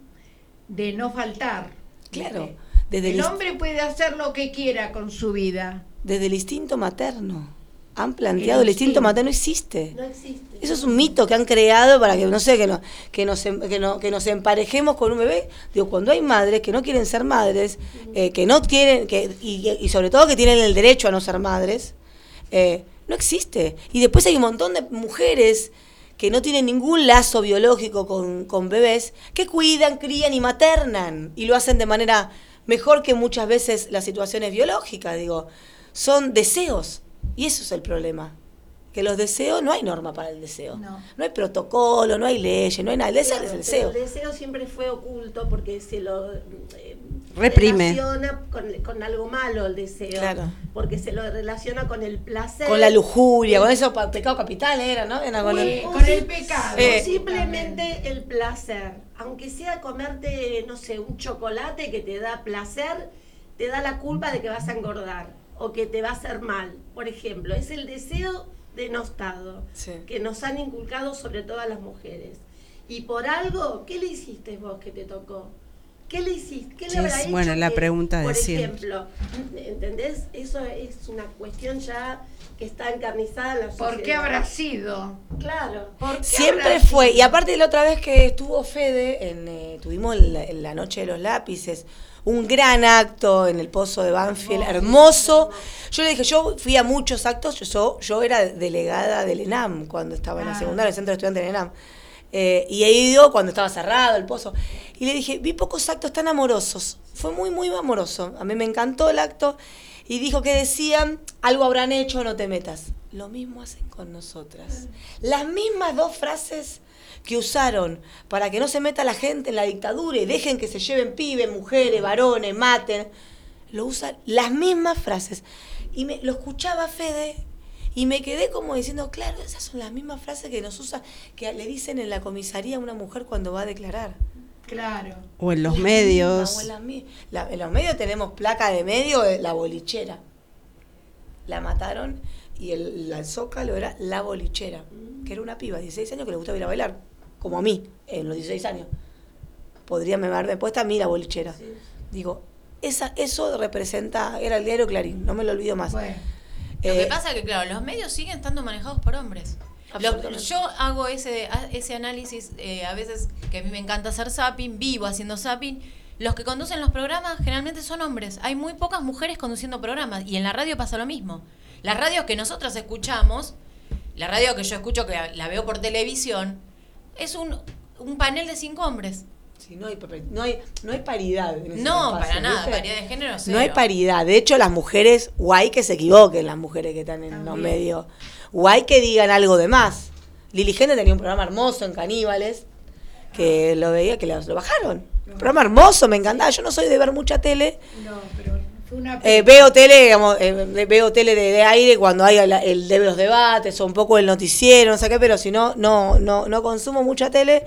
S1: de no faltar.
S5: Claro.
S1: Desde el, hombre puede hacer lo que quiera con su vida.
S5: Desde el instinto materno. Han planteado el, instinto materno existe.
S4: No existe.
S5: Eso es un mito que han creado para que, no sé, que, no, que, nos, em, que, no, que nos emparejemos con un bebé. Digo, cuando hay madres que no quieren ser madres, eh, que no quieren, que, y, sobre todo que tienen el derecho a no ser madres, eh, no existe. Y después hay un montón de mujeres que no tienen ningún lazo biológico con, con bebés, que cuidan, crían y maternan. Y lo hacen de manera mejor que muchas veces las situaciones biológicas, digo. Son deseos. Y eso es el problema que los deseos, no hay norma para el deseo. No, hay protocolo, no hay leyes, no hay nada. El deseo es el deseo.
S4: El deseo siempre fue oculto porque se lo eh,
S2: reprime.
S4: Relaciona con, algo malo el deseo. Claro. Porque se lo relaciona con el placer.
S5: Con la lujuria, con eso pecado capital era, ¿no?
S1: con, el, pecado.
S4: Eh, simplemente el placer. Aunque sea comerte, no sé, un chocolate que te da placer, te da la culpa de que vas a engordar o que te va a hacer mal. Por ejemplo, es el deseo denostado que nos han inculcado sobre todo a las mujeres. Y por algo, ¿qué le hiciste vos que te tocó? ¿Qué le hiciste? ¿Qué le habrá hecho
S2: Bueno, la pregunta de
S4: Por ejemplo, ¿entendés? Eso es una cuestión ya que está encarnizada en la sociedad.
S1: ¿Por qué habrá sido?
S4: Claro.
S5: Siempre fue. Y aparte de la otra vez que estuvo Fede, en, eh, tuvimos la noche de los lápices, un gran acto en el Pozo de Banfield, hermoso. Yo le dije, yo fui a muchos actos, yo, yo era delegada del ENAM cuando estaba en la ah. secundaria, el Centro de Estudiantes del ENAM. Eh, y he ido cuando estaba cerrado el pozo. Y le dije, vi pocos actos tan amorosos. Fue muy, muy amoroso. A mí me encantó el acto. Y dijo que decían, algo habrán hecho, no te metas. Lo mismo hacen con nosotras. Las mismas dos frases que usaron para que no se meta la gente en la dictadura y dejen que se lleven pibes, mujeres, varones, maten, lo usan las mismas frases. Y me, lo escuchaba Fede y me quedé como diciendo, claro, esas son las mismas frases que nos usa, que le dicen en la comisaría a una mujer cuando va a declarar.
S1: Claro.
S2: O en los medios.
S5: en, los medios tenemos placa de medio, de la bolichera. La mataron y el, el zócalo era la bolichera, que era una piba de 16 años que le gustaba ir a bailar como a mí, en los 16 años. Podría haberme puesto a mí la bolichera. Digo, esa, eso representa, era el diario Clarín, no me lo olvido más.
S3: lo que eh, pasa es que, claro, los medios siguen estando manejados por hombres. yo hago ese, ese análisis, eh, a veces que a mí me encanta hacer zapping, vivo haciendo zapping, los que conducen los programas generalmente son hombres. Hay muy pocas mujeres conduciendo programas y en la radio pasa lo mismo. Las radios que nosotros escuchamos, la radio que yo escucho, que la veo por televisión, es un, un panel de cinco hombres.
S5: Sí, no hay, no hay, no hay paridad.
S3: no, para nada, paridad de género.
S5: No hay paridad. De hecho, las mujeres, guay que se equivoquen las mujeres que están en los medios. Guay que digan algo de más. Lili Gente tenía un programa hermoso en Caníbales, que lo veía, que lo, bajaron. Un programa hermoso, me encantaba. Yo no soy de ver mucha tele. No, pero eh, veo tele, digamos, eh, veo tele de, aire cuando hay el, de los debates o un poco el noticiero, no sé qué, pero si no, no, no, no consumo mucha tele.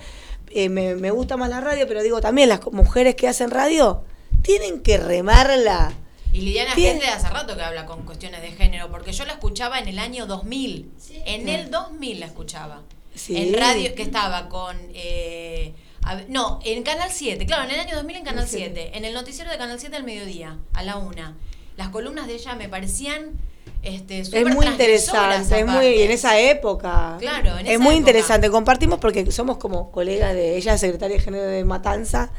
S5: Eh, me, me, gusta más la radio, pero digo también las mujeres que hacen radio tienen que remarla.
S3: Y Liliana Gente hace rato que habla con cuestiones de género, porque yo la escuchaba en el año 2000. En el 2000 la escuchaba. En radio que estaba con... No, en Canal 7, claro, en el año 2000 en Canal 7, en el noticiero de Canal 7 al mediodía, a la una. Las columnas de ella me parecían este,
S5: es muy interesante, es muy en esa época.
S3: Claro,
S5: es muy interesante. Compartimos porque somos como colegas de ella, secretaria de género de Matanza,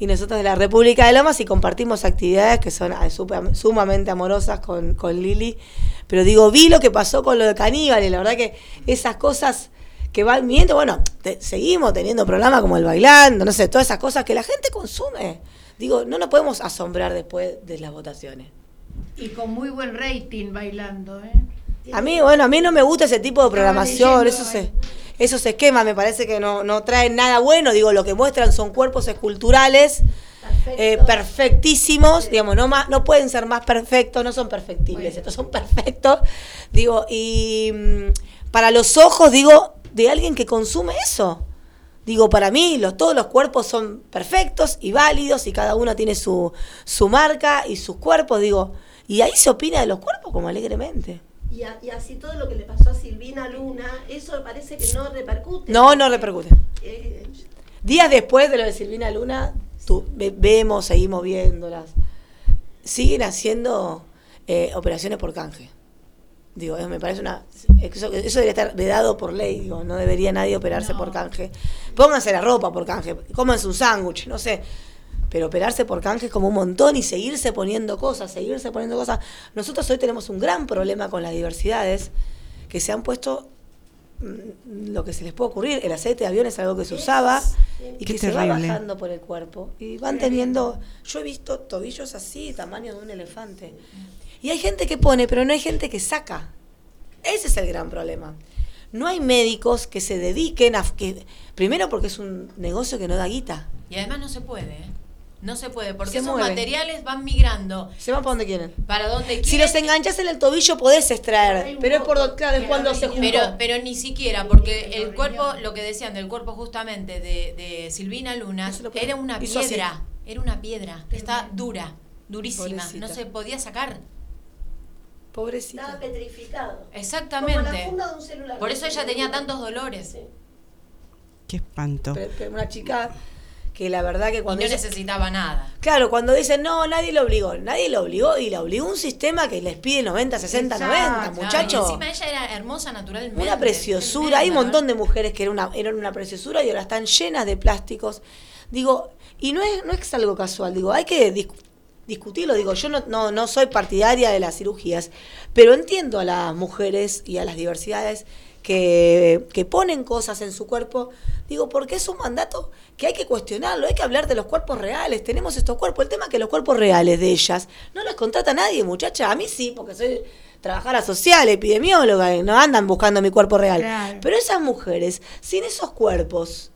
S5: y nosotros de la República de Lomas y compartimos actividades que son ah, sumamente amorosas con, con Lili. Pero digo, vi lo que pasó con lo de Caníbal y la verdad que esas cosas que van viendo, bueno, seguimos teniendo programas como el bailando, no sé, todas esas cosas que la gente consume. Digo, no nos podemos asombrar después de las votaciones.
S1: Y con muy buen rating bailando, ¿eh?
S5: A mí, bueno, a mí no me gusta ese tipo de programación, eso se, esos esquemas me parece que no, no traen nada bueno, digo, lo que muestran son cuerpos esculturales eh, perfectísimos, digamos, no, más, no pueden ser más perfectos, no son perfectibles, estos son perfectos, digo, y mm, para los ojos, digo, de alguien que consume eso. Digo, para mí los, todos los cuerpos son perfectos y válidos y cada uno tiene su, su marca y sus cuerpos, digo, y ahí se opina de los cuerpos como alegremente.
S4: Y, así todo lo que le pasó a Silvina Luna, eso parece que no repercute.
S5: No, no repercute. Eh, Días después de lo de Silvina Luna, tú, vemos, seguimos viéndolas. Siguen haciendo eh, operaciones por canje. Digo, me parece una. Eso, debería estar vedado por ley, digo, no debería nadie operarse por canje. Pónganse la ropa por canje, cómanse un sándwich, no sé pero operarse por canje es como un montón y seguirse poniendo cosas, seguirse poniendo cosas. Nosotros hoy tenemos un gran problema con las diversidades que se han puesto mm, lo que se les puede ocurrir, el aceite de avión es algo que se usaba y que se va bajando por el cuerpo y van teniendo, yo he visto tobillos así, tamaño de un elefante. Y hay gente que pone, pero no hay gente que saca. Ese es el gran problema. No hay médicos que se dediquen a que primero porque es un negocio que no da guita.
S3: Y además no se puede, ¿eh? No se puede, porque esos materiales van migrando.
S5: Se van para donde quieren.
S3: Para donde quieren.
S5: Si los enganchas en el tobillo podés extraer, pero es por claro, cuando se
S3: juntó. Pero, pero ni siquiera, porque el cuerpo, lo que decían del cuerpo justamente de, de Silvina Luna, era una piedra. Era una piedra. Está dura, durísima. No se podía sacar.
S5: Pobrecita.
S4: Estaba petrificado.
S3: Exactamente. Por eso ella tenía tantos dolores.
S2: Qué espanto.
S5: una chica que la verdad que cuando...
S3: no necesitaba nada.
S5: Claro, cuando dicen, no, nadie lo obligó, nadie lo obligó y la obligó un sistema que les pide 90, 60, 90, muchachos.
S3: encima ella era hermosa naturalmente.
S5: Una preciosura, hay un montón de mujeres que eran una, eran una preciosura y ahora están llenas de plásticos. Digo, y no es, no es algo casual, digo, hay que discutirlo, digo, yo no, no, no soy partidaria de las cirugías, pero entiendo a las mujeres y a las diversidades que, que, ponen cosas en su cuerpo, digo, porque es un mandato que hay que cuestionarlo, hay que hablar de los cuerpos reales, tenemos estos cuerpos, el tema es que los cuerpos reales de ellas no las contrata nadie, muchacha, a mí sí, porque soy trabajadora social, epidemióloga, no andan buscando mi cuerpo real, pero esas mujeres, sin esos cuerpos,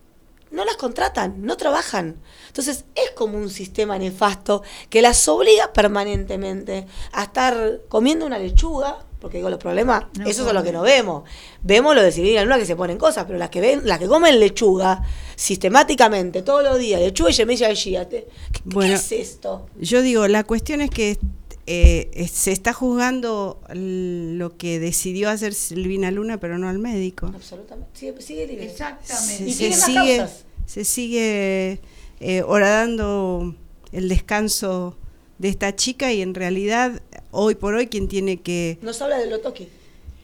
S5: no las contratan, no trabajan. Entonces es como un sistema nefasto que las obliga permanentemente a estar comiendo una lechuga porque digo, los problemas, eso es lo que no vemos. Vemos lo de Silvina Luna que se ponen cosas, pero las que ven, las que comen lechuga sistemáticamente, todos los días, lechuga y semilla de chía. ¿Qué, bueno, es esto?
S2: Yo digo, la cuestión es que eh, se está juzgando lo que decidió hacer Silvina Luna, pero no al médico.
S5: Absolutamente. Sigue, sigue
S2: Exactamente. Se, sigue, se sigue eh, horadando el descanso de esta chica y en realidad hoy por hoy quien tiene que...
S5: Nos habla de lo toque.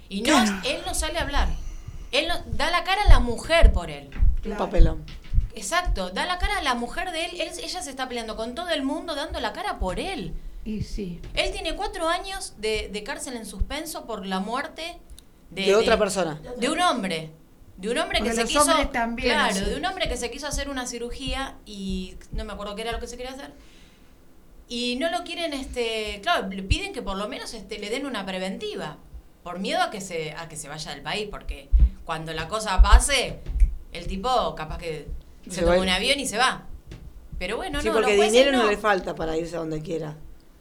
S3: Y no, él no sale a hablar. Él da la cara a la mujer por él.
S5: Un papelón.
S3: Exacto, da la cara a la mujer de él, ella se está peleando con todo el mundo dando la cara por él.
S1: Y sí.
S3: Él tiene cuatro años de, cárcel en suspenso por la muerte
S5: de, otra persona.
S3: De un hombre. De un hombre que se quiso. claro, de un hombre que se quiso hacer una cirugía y no me acuerdo qué era lo que se quería hacer. Y no lo quieren, este, claro, le piden que por lo menos este, le den una preventiva. Por miedo a que se, a que se vaya del país, porque cuando la cosa pase, el tipo capaz que se, toma un avión y se va. Pero bueno,
S5: sí, porque dinero no. le falta para irse a donde quiera.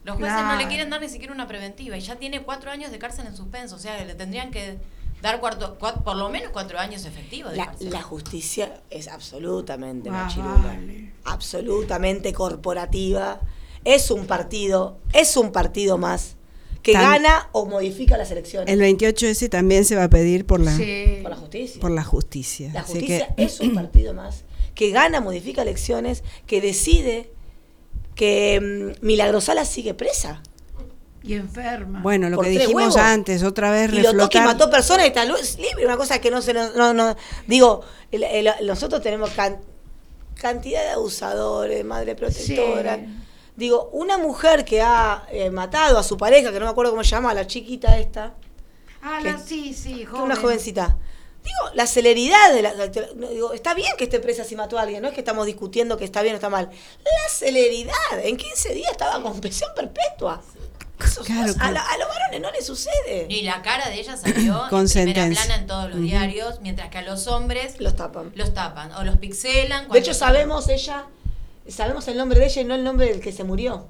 S3: Los jueces no le quieren dar ni siquiera una preventiva y ya tiene cuatro años de cárcel en suspenso. O sea, le tendrían que dar cuarto, por lo menos cuatro años efectivos. De
S5: la, la, justicia es absolutamente machirula, absolutamente corporativa. Es un partido, es un partido más que gana o modifica las elecciones.
S2: El 28S también se va a pedir por la,
S5: por la justicia.
S2: Por la justicia.
S5: La justicia es un partido más que gana, modifica elecciones, que decide que mm, Milagrosala sigue presa.
S1: Y enferma.
S2: Bueno, lo que dijimos antes, otra vez
S5: y reflotar. Y mató personas y está libre, una cosa que no se nos... No, no, digo, nosotros tenemos cantidad de abusadores, madre protectora. Digo, una mujer que ha eh, matado a su pareja, que no me acuerdo cómo se llama, la chiquita esta.
S1: Ah, sí, sí,
S5: joven. Una jovencita. Digo, la celeridad de la, digo, está bien que esté presa si mató a alguien, no es que estamos discutiendo que está bien o está mal. La celeridad, en 15 días estaba con prisión perpetua. a, los varones no les sucede.
S3: Y la cara de ella salió
S2: con en primera
S3: plana en todos los diarios, mientras que a los hombres
S5: los tapan.
S3: Los tapan o los pixelan.
S5: De hecho, sabemos ella, sabemos el nombre de ella y no el nombre del que se murió.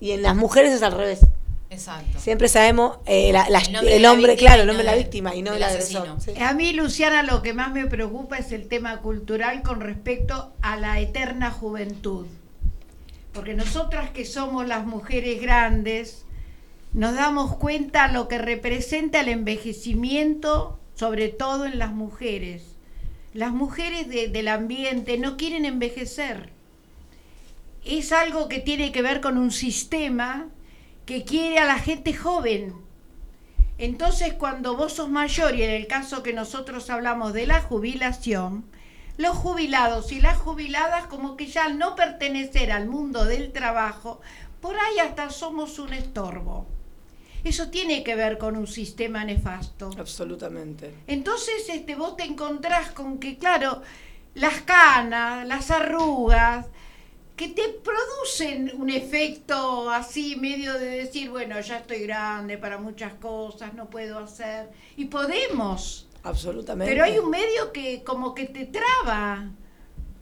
S5: Y en las mujeres es al revés.
S3: Exacto.
S5: Siempre sabemos eh, el, nombre, claro, el nombre de la víctima y no el agresor.
S1: A mí, Luciana, lo que más me preocupa es el tema cultural con respecto a la eterna juventud. Porque nosotras que somos las mujeres grandes, nos damos cuenta lo que representa el envejecimiento, sobre todo en las mujeres. Las mujeres del ambiente no quieren envejecer. Es algo que tiene que ver con un sistema que quiere a la gente joven. Entonces, cuando vos sos mayor, y en el caso que nosotros hablamos de la jubilación, los jubilados y las jubiladas como que ya al no pertenecer al mundo del trabajo, por ahí hasta somos un estorbo. Eso tiene que ver con un sistema nefasto.
S5: Absolutamente.
S1: Entonces, este, vos te encontrás con que, claro, las canas, las arrugas, que te producen un efecto así medio de decir, bueno, ya estoy grande para muchas cosas, no puedo hacer. Y podemos.
S5: Absolutamente.
S1: Pero hay un medio que como que te traba.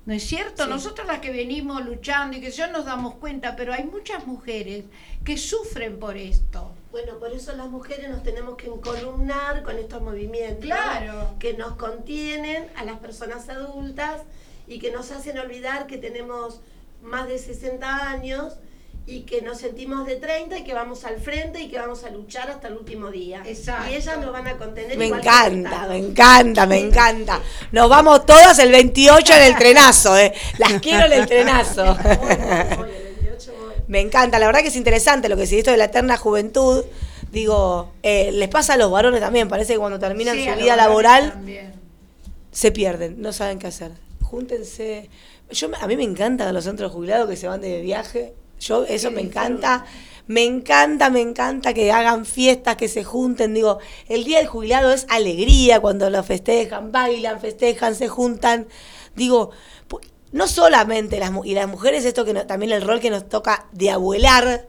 S1: ¿No es cierto? Nosotros las que venimos luchando y que ya nos damos cuenta, pero hay muchas mujeres que sufren por esto.
S4: Bueno, por eso las mujeres nos tenemos que encolumnar con estos movimientos
S1: claro.
S4: que nos contienen a las personas adultas y que nos hacen olvidar que tenemos más de 60 años y que nos sentimos de 30 y que vamos al frente y que vamos a luchar hasta el último día.
S1: Exacto.
S4: Y ellas nos van a contener.
S5: Me encanta, me encanta, me encanta. Nos vamos todas el 28 en el trenazo, ¿eh? Las quiero en el trenazo. me encanta, la verdad que es interesante lo que se dice de la eterna juventud. Digo, eh, les pasa a los varones también, parece que cuando terminan su vida laboral se pierden, no saben qué hacer. Júntense, yo, a mí me encantan los centros jubilados que se van de viaje. Yo, eso me encanta. Me encanta, me encanta que hagan fiestas, que se junten. Digo, el día del jubilado es alegría cuando lo festejan, bailan, festejan, se juntan. Digo, no solamente las y las mujeres, esto que también el rol que nos toca de abuelar,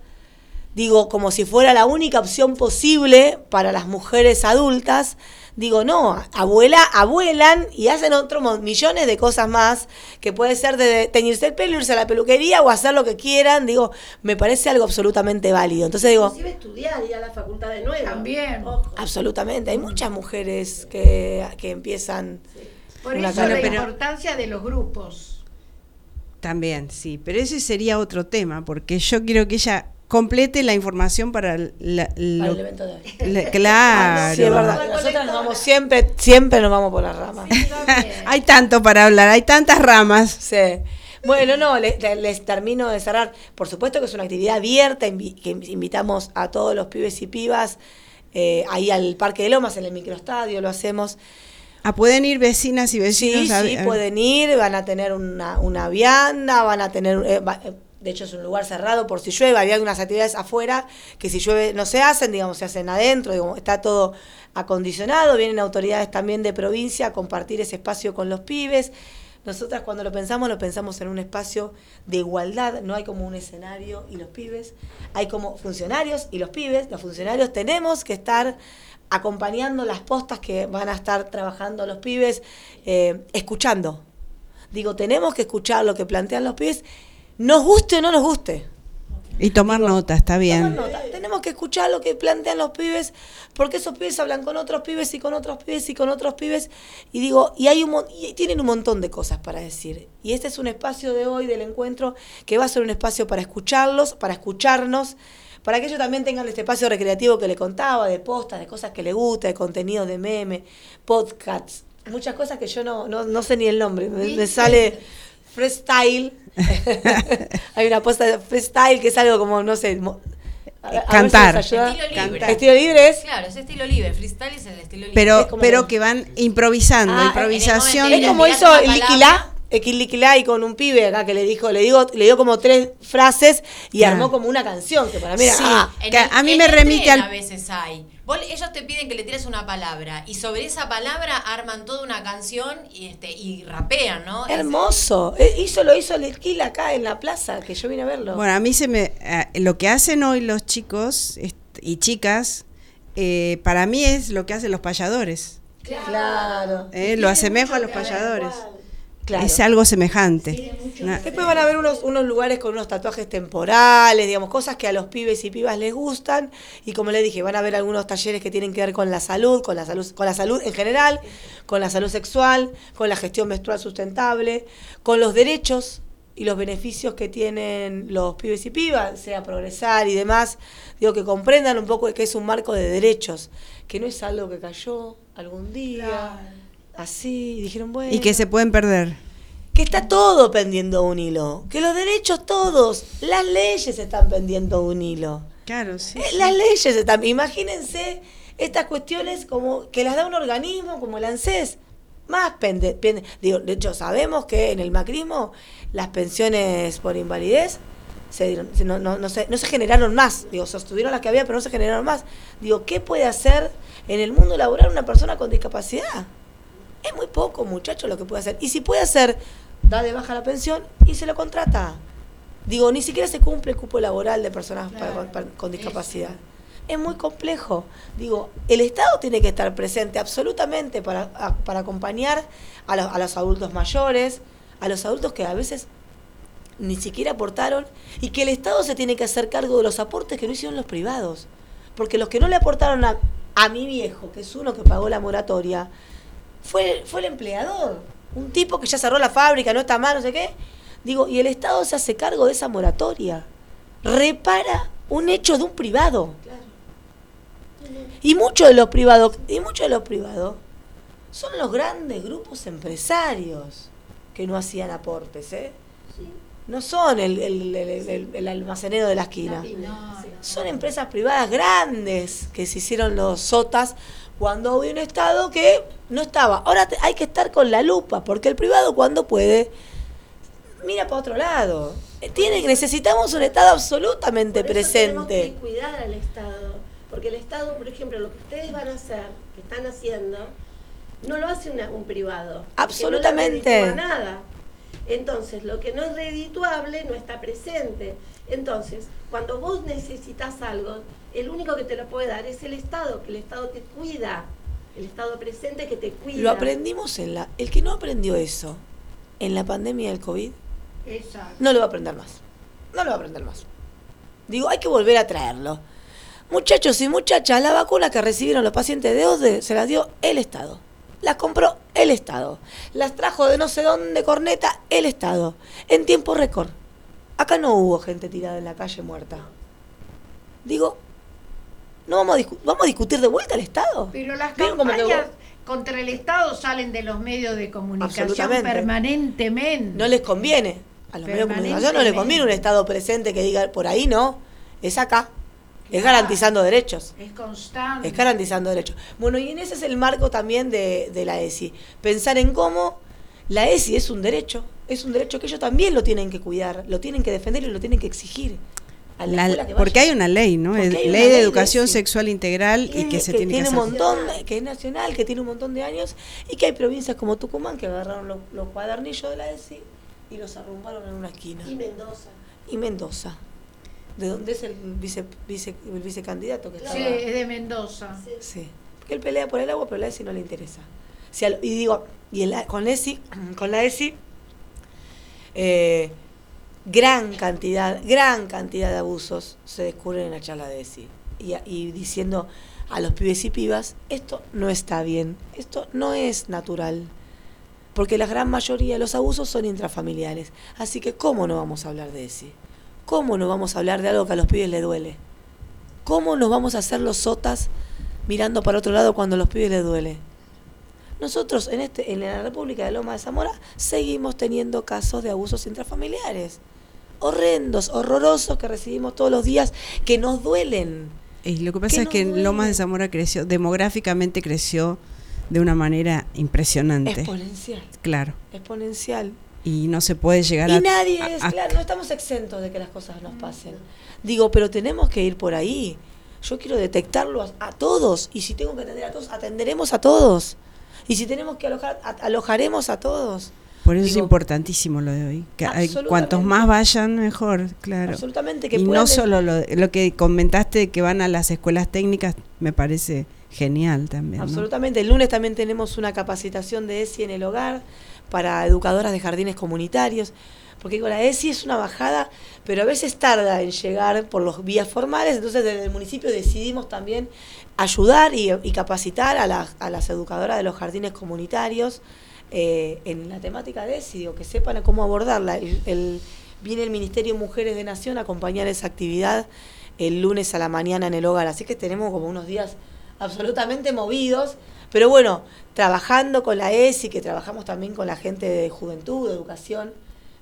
S5: digo, como si fuera la única opción posible para las mujeres adultas Digo, no, abuela, abuelan y hacen otros millones de cosas más, que puede ser de teñirse el pelo, irse a la peluquería o hacer lo que quieran. Digo, me parece algo absolutamente válido. Entonces digo...
S4: Inclusive estudiar, ir a la facultad de nuevo.
S1: También.
S5: Absolutamente. Hay muchas mujeres que, que empiezan...
S1: Por eso la importancia de los grupos.
S2: También, sí, pero ese sería otro tema, porque yo quiero que ella complete la información para, el
S5: evento de hoy.
S2: claro.
S5: Sí, es verdad. Nos vamos siempre, siempre nos vamos por las ramas.
S2: hay tanto para hablar, hay tantas ramas.
S5: Sí. Bueno, no, les, termino de cerrar. Por supuesto que es una actividad abierta, que invitamos a todos los pibes y pibas eh, ahí al Parque de Lomas, en el microestadio, lo hacemos.
S2: Ah, pueden ir vecinas y vecinos.
S5: Sí, sí, pueden ir, van a tener una, una vianda, van a tener... Eh, eh, de hecho es un lugar cerrado por si llueve, había unas actividades afuera que si llueve no se hacen, digamos, se hacen adentro, digamos, está todo acondicionado, vienen autoridades también de provincia a compartir ese espacio con los pibes. Nosotras cuando lo pensamos, lo pensamos en un espacio de igualdad, no hay como un escenario y los pibes, hay como funcionarios y los pibes, los funcionarios tenemos que estar acompañando las postas que van a estar trabajando los pibes, eh, escuchando. Digo, tenemos que escuchar lo que plantean los pibes, nos guste o no nos guste.
S2: Y tomar nota, está bien.
S5: Tenemos que escuchar lo que plantean los pibes, porque esos pibes hablan con otros pibes y con otros pibes y con otros pibes. Y digo, y hay un y tienen un montón de cosas para decir. Y este es un espacio de hoy, del encuentro, que va a ser un espacio para escucharlos, para escucharnos, para que ellos también tengan este espacio recreativo que le contaba, de postas, de cosas que le gusta, de contenido de meme, podcasts, muchas cosas que yo no, no, sé ni el nombre, me sale freestyle. Hay una posta de freestyle que es algo como, no sé,
S2: cantar.
S3: estilo libre.
S5: Estilo libre es.
S3: Claro, es estilo libre. Freestyle es el estilo libre.
S2: Pero, pero que van improvisando, ah, improvisación.
S5: Es como hizo el Liquila. y con un pibe acá que le dijo, le digo, le dio como tres frases y armó como una canción que para mí
S2: ah, a mí me remite al
S3: a veces hay ellos te piden que le tires una palabra y sobre esa palabra arman toda una canción y este y rapean, ¿no?
S5: Hermoso. Eh, hizo lo hizo Lesquil acá en la plaza, que yo vine a verlo.
S2: Bueno, a mí se me eh, lo que hacen hoy los chicos y chicas eh, para mí es lo que hacen los payadores.
S5: Claro.
S2: lo asemejo a los payadores. Es algo semejante.
S5: Después van a ver unos, unos lugares con unos tatuajes temporales, digamos, cosas que a los pibes y pibas les gustan. Y como les dije, van a ver algunos talleres que tienen que ver con la salud, con la salud, con la salud en general, con la salud sexual, con la gestión menstrual sustentable, con los derechos y los beneficios que tienen los pibes y pibas, sea progresar y demás. Digo, que comprendan un poco que es un marco de derechos, que no es algo que cayó algún día así, dijeron, bueno.
S2: Y que se pueden perder.
S5: Que está todo pendiendo un hilo. Que los derechos todos, las leyes están pendiendo un hilo.
S2: Claro, sí.
S5: Eh, las leyes están. Imagínense estas cuestiones como que las da un organismo como el ANSES. Más pende, digo, de hecho, sabemos que en el macrismo las pensiones por invalidez se, no, no, no, se, no se generaron más. Digo, sostuvieron las que había, pero no se generaron más. Digo, ¿qué puede hacer en el mundo laboral una persona con discapacidad? Es muy poco, muchacho, lo que puede hacer. Y si puede hacer, da de baja la pensión y se lo contrata. Digo, ni siquiera se cumple el cupo laboral de personas con discapacidad. Es muy complejo. Digo, el Estado tiene que estar presente absolutamente para, para acompañar a los, a los adultos mayores, a los adultos que a veces ni siquiera aportaron y que el Estado se tiene que hacer cargo de los aportes que no hicieron los privados. Porque los que no le aportaron a, a mi viejo, que es uno que pagó la moratoria, fue, fue el empleador. Un tipo que ya cerró la fábrica, no está mal, no sé qué. Digo, y el Estado se hace cargo de esa moratoria. Repara un hecho de un privado. Y muchos de los privados, y muchos de los privados son los grandes grupos empresarios que no hacían aportes, ¿eh? No son el, el, almacenero de la esquina. Son empresas privadas grandes que se hicieron los sotas cuando hubo un Estado que no estaba. Ahora hay que estar con la lupa, porque el privado cuando puede mira para otro lado. Eh, tiene, necesitamos un Estado absolutamente presente. Tenemos
S4: que cuidar al Estado, porque el Estado, por ejemplo, lo que ustedes van a hacer, que están haciendo, no lo hace un privado.
S5: Absolutamente.
S4: No nada. Entonces, lo que no es redituable no está presente. Entonces, cuando vos necesitas algo, el único que te lo puede dar es el Estado, que el Estado te cuida, el Estado presente que te cuida.
S5: Lo aprendimos en la... El que no aprendió eso en la pandemia del COVID, no lo va a aprender más. No lo va a aprender más. Digo, hay que volver a traerlo. Muchachos y muchachas, la vacuna que recibieron los pacientes de OSDE se las dio el Estado. Las compró el Estado. Las trajo de no sé dónde corneta el Estado. En tiempo récord. Acá no hubo gente tirada en la calle muerta. Digo, ¿no vamos a, vamos a discutir de vuelta al Estado?
S1: Pero las campañas contra el Estado salen de los medios de comunicación permanentemente.
S5: No les conviene. A los medios de comunicación no les conviene un Estado presente que diga, por ahí no, es acá. Es garantizando derechos.
S1: Es constante.
S5: Es garantizando derechos. Bueno, y en ese es el marco también de, de la ESI. Pensar en cómo la ESI es un derecho, es un derecho que ellos también lo tienen que cuidar, lo tienen que defender y lo tienen que exigir.
S2: a la escuela que porque hay una ley, ¿no?
S5: Porque
S2: Es
S5: hay una
S2: ley de
S5: ley de
S2: educación
S5: ESI.
S2: sexual integral y que se tiene que
S5: tiene
S2: hacer.
S5: un montón, que es nacional, que tiene un montón de años y que hay provincias como Tucumán que agarraron los, los cuadernillos de la ESI y los arrumbaron en una esquina.
S4: Y Mendoza.
S5: Y Mendoza, de donde es el, vice, vice, el vicecandidato que
S1: Sí,
S5: estaba.
S1: es de Mendoza.
S5: Sí, porque él pelea por el agua, pero la ESI no le interesa. Si al- y digo, y el- con ESI, con la ESI, eh, gran cantidad, gran cantidad de abusos se descubren en la charla de ESI. Y, a- y diciendo a los pibes y pibas, esto no está bien, esto no es natural. Porque la gran mayoría de los abusos son intrafamiliares. Así que, ¿cómo no vamos a hablar de ESI? ¿Cómo no vamos a hablar de algo que a los pibes les duele? ¿Cómo nos vamos a hacer los sotas mirando para otro lado cuando a los pibes les duele? Nosotros en, este, en la República de Loma de Zamora seguimos teniendo casos de abusos intrafamiliares. Horrendos, horrorosos que recibimos todos los días, que nos duelen.
S2: Y lo que
S5: que
S2: pasa es que
S5: duele.
S2: Lomas de Zamora creció, demográficamente creció de una manera impresionante.
S5: Exponencial,
S2: Claro.
S5: exponencial.
S2: Y no se puede llegar a.
S5: Y nadie es,
S2: a-
S5: claro, no estamos exentos de que las cosas nos pasen. Digo, pero tenemos que ir por ahí. Yo quiero detectarlo a, a todos. Y si tengo que atender a todos, atenderemos a todos. Y si tenemos que alojar, a- alojaremos a todos.
S2: Por eso es importantísimo lo de hoy. Que hay-
S5: Absolutamente.
S2: cuantos más vayan, mejor, claro.
S5: Absolutamente que
S2: y no solo lo, lo que comentaste que van a las escuelas técnicas, me parece genial también. ¿no?
S5: Absolutamente. El lunes también tenemos una capacitación de ESI en el hogar para educadoras de jardines comunitarios. Porque digo, la ESI es una bajada, pero a veces tarda en llegar por los vías formales. Entonces, desde el municipio decidimos también ayudar y, capacitar a, las- a las educadoras de los jardines comunitarios eh, en la temática de ESI, digo, que sepan cómo abordarla. El, el- viene el Ministerio de Mujeres de Nación a acompañar esa actividad el lunes a la mañana en el hogar. Así que tenemos como unos días absolutamente movidos, pero bueno, trabajando con la ESI, que trabajamos también con la gente de juventud, de educación,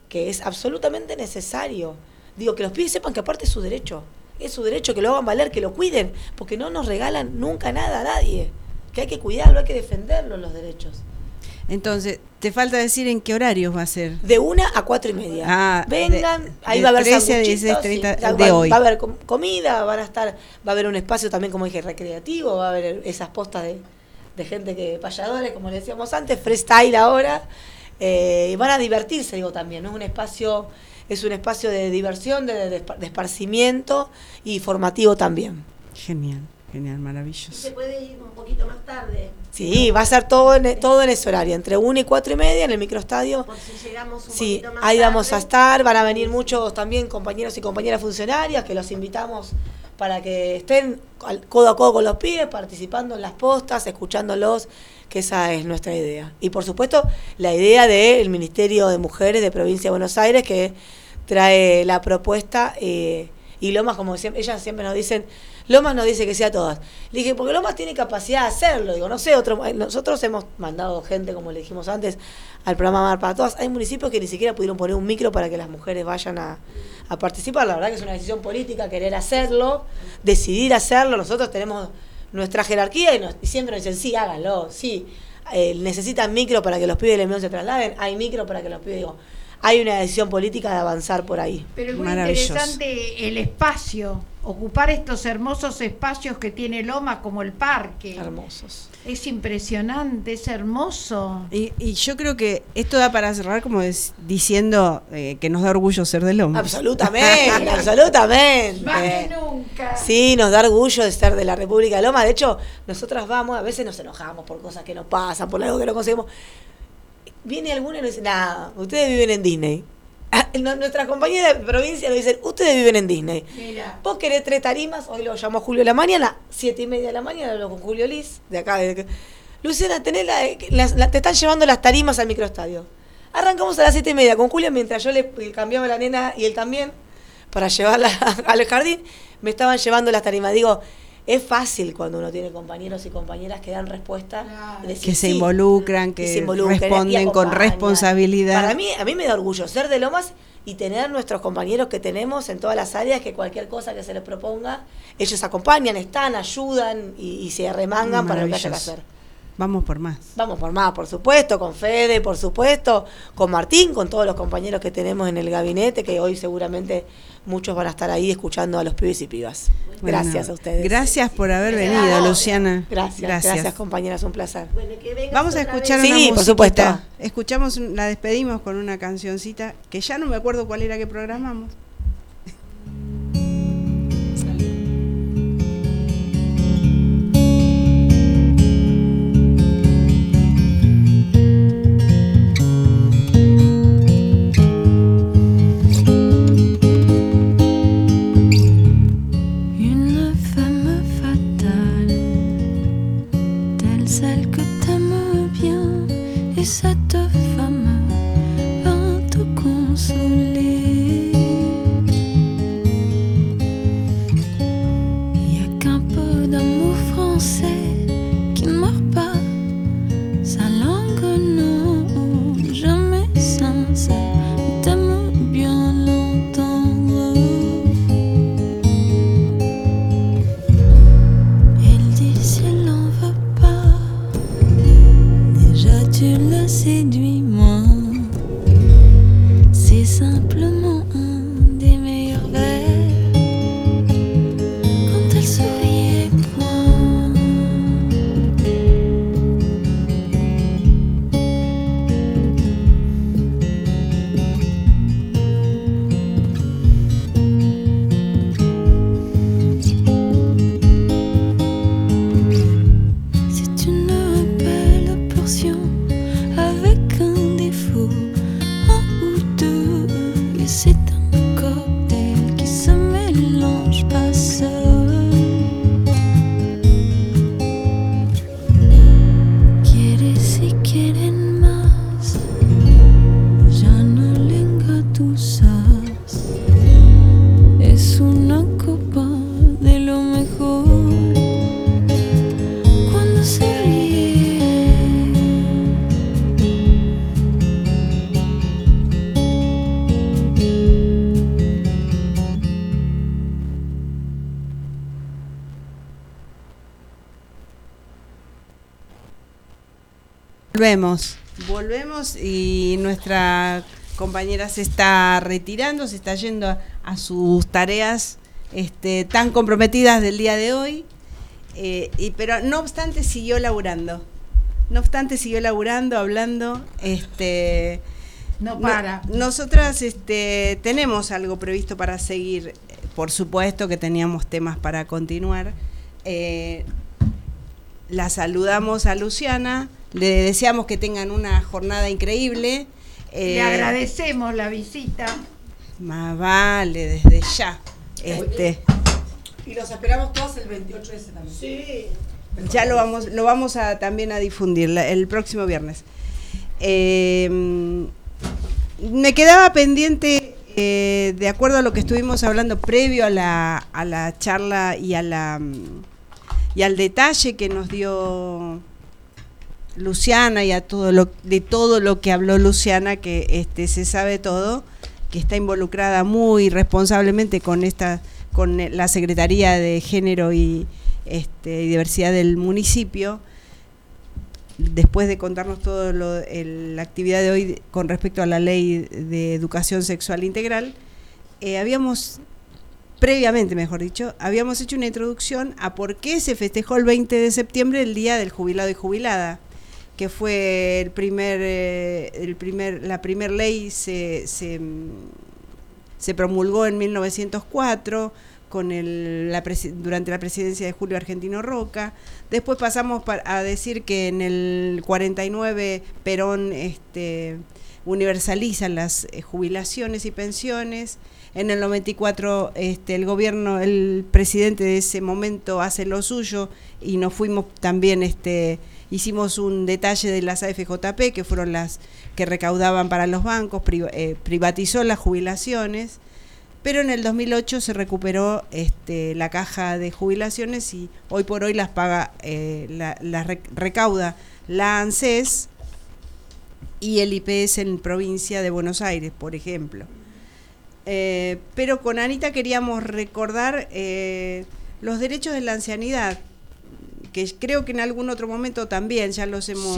S5: que es absolutamente necesario. Digo, que los pibes sepan que aparte es su derecho, es su derecho, que lo hagan valer, que lo cuiden, porque no nos regalan nunca nada a nadie, que hay que cuidarlo, hay que defenderlo los derechos.
S2: Entonces, te falta decir en qué horarios va a ser.
S5: De una a cuatro y media.
S2: Ah,
S5: Vengan,
S2: de-
S5: ahí
S2: de
S5: va a haber
S2: 13 a
S5: sanguchitos,
S2: 16:30
S5: sí,
S2: de
S5: va,
S2: hoy.
S5: va a haber com- comida, van a estar, va a haber un espacio también, como dije, recreativo, va a haber esas postas de, de gente que, payadores, como le decíamos antes, freestyle ahora, eh, y van a divertirse, digo también. Es un espacio, es un espacio de diversión, de, de de esparcimiento y formativo también.
S2: Genial, genial,
S4: Se
S2: maravilloso.
S4: puede ir un poquito más tarde.
S5: Sí, va a ser todo en, todo en ese horario, entre 1 y 4 y media en el microestadio.
S4: Por si llegamos un
S5: Sí,
S4: poquito más
S5: ahí vamos a estar, van a venir muchos también compañeros y compañeras funcionarias que los invitamos para que estén codo a codo con los pibes, participando en las postas, escuchándolos, que esa es nuestra idea. Y por supuesto, la idea del Ministerio de Mujeres de Provincia de Buenos Aires que trae la propuesta eh, y Lomas, como siempre, ellas siempre nos dicen, Lomas nos dice que sea todas. Le dije, porque Lomas tiene capacidad de hacerlo. Digo, no sé, otro, eh, nosotros hemos mandado gente, como le dijimos antes, al programa Mar para Todas. Hay municipios que ni siquiera pudieron poner un micro para que las mujeres vayan a, participar. La verdad que es una decisión política querer hacerlo, decidir hacerlo. Nosotros tenemos nuestra jerarquía y, nos- y siempre nos dicen, sí, háganlo, sí. Eh, necesitan micro para que los pibes del se trasladen. Hay micro para que los pibes, digo, hay una decisión política de avanzar por ahí.
S1: Pero es muy
S2: Maravilloso.
S1: interesante el espacio, ocupar estos hermosos espacios que tiene Loma como el parque.
S5: Hermosos.
S1: Es impresionante, es hermoso.
S2: Y, y yo creo que esto da para cerrar como des- diciendo eh, que nos da orgullo ser de Lomas.
S5: Absolutamente, absolutamente.
S1: Más que nunca.
S5: Sí, nos da orgullo de ser de la República de Loma. De hecho, nosotras vamos, a veces nos enojamos por cosas que no pasan, por algo que no conseguimos. Viene alguno y nos dice, nada, ustedes viven en Disney. Ah, Nuestras compañeras de provincia nos dicen, ustedes viven en Disney.
S1: Mira,
S5: Vos querés tres tarimas, hoy lo llamó Julio de la mañana, siete y media de la mañana, hablo con Julio Liz, de acá. de- Luciana, tenés la- las- la- te están llevando las tarimas al microestadio. Arrancamos a las siete y media con Julio mientras yo le cambiaba la nena y él también para llevarla al jardín. Me estaban llevando las tarimas. Digo, es fácil cuando uno tiene compañeros y compañeras que dan respuesta.
S1: Claro.
S5: y decir
S2: Que se
S5: sí,
S2: involucran, que
S5: se involucran
S2: responden con responsabilidad.
S5: Para mí, a mí me da orgullo ser de Lomas y tener nuestros compañeros que tenemos en todas las áreas que cualquier cosa que se les proponga, ellos acompañan, están, ayudan y, se remangan para lo que haya que hacer.
S2: Vamos por más.
S5: Vamos por más, por supuesto, con Fede, por supuesto, con Martín, con todos los compañeros que tenemos en el gabinete, que hoy seguramente muchos van a estar ahí escuchando a los pibes y pibas. gracias a ustedes.
S2: Gracias por haber venido, Luciana.
S5: Gracias, gracias, compañeras, un placer.
S2: Vamos a escuchar una sí, por supuesto. Escuchamos, la despedimos con una cancioncita que ya no me acuerdo cuál era que programamos. Volvemos, volvemos y nuestra compañera se está retirando, se está yendo a, sus tareas este, tan comprometidas del día de hoy, eh, y, pero no obstante siguió laburando, no obstante siguió laburando, hablando, este...
S1: No para.
S2: nosotras este, tenemos algo previsto para seguir, por supuesto que teníamos temas para continuar. Eh, la saludamos a Luciana, le deseamos que tengan una jornada increíble.
S1: Le eh, agradecemos la visita.
S2: Más vale, desde ya. Este.
S5: Y los esperamos todos el 28 de septiembre. Sí.
S2: Ya lo vamos, lo vamos a también a difundir el próximo viernes. Em, me quedaba pendiente, eh, de acuerdo a lo que estuvimos hablando previo a la, a la charla y a la y al detalle que nos dio Luciana y a todo lo de todo lo que habló Luciana que este se sabe todo que está involucrada muy responsablemente con esta con la Secretaría de Género y, este, Diversidad del municipio. Después de contarnos todo lo, la actividad de hoy con respecto a la ley de educación sexual integral eh, habíamos previamente, mejor dicho, habíamos hecho una introducción a por qué se festejó el 20 de septiembre el Día del Jubilado y Jubilada que fue el primer, eh, el primer, la primera ley se, se, promulgó en 1904 con el, durante la presidencia de Julio Argentino Roca. Después pasamos a decir que en el 49 Perón este, universaliza las eh, jubilaciones y pensiones. En el 94 este, el gobierno, el presidente de ese momento hace lo suyo y nos fuimos también este, hicimos un detalle de las AFJP, que fueron las que recaudaban para los bancos, eh, privatizó las jubilaciones, pero en el 2008 se recuperó este, la caja de jubilaciones y hoy por hoy las paga, eh, las recauda la ANSES y el IPS en provincia de Buenos Aires, por ejemplo. Eh, pero con Anita queríamos recordar los derechos de la ancianidad, que creo que en algún otro momento también ya los hemos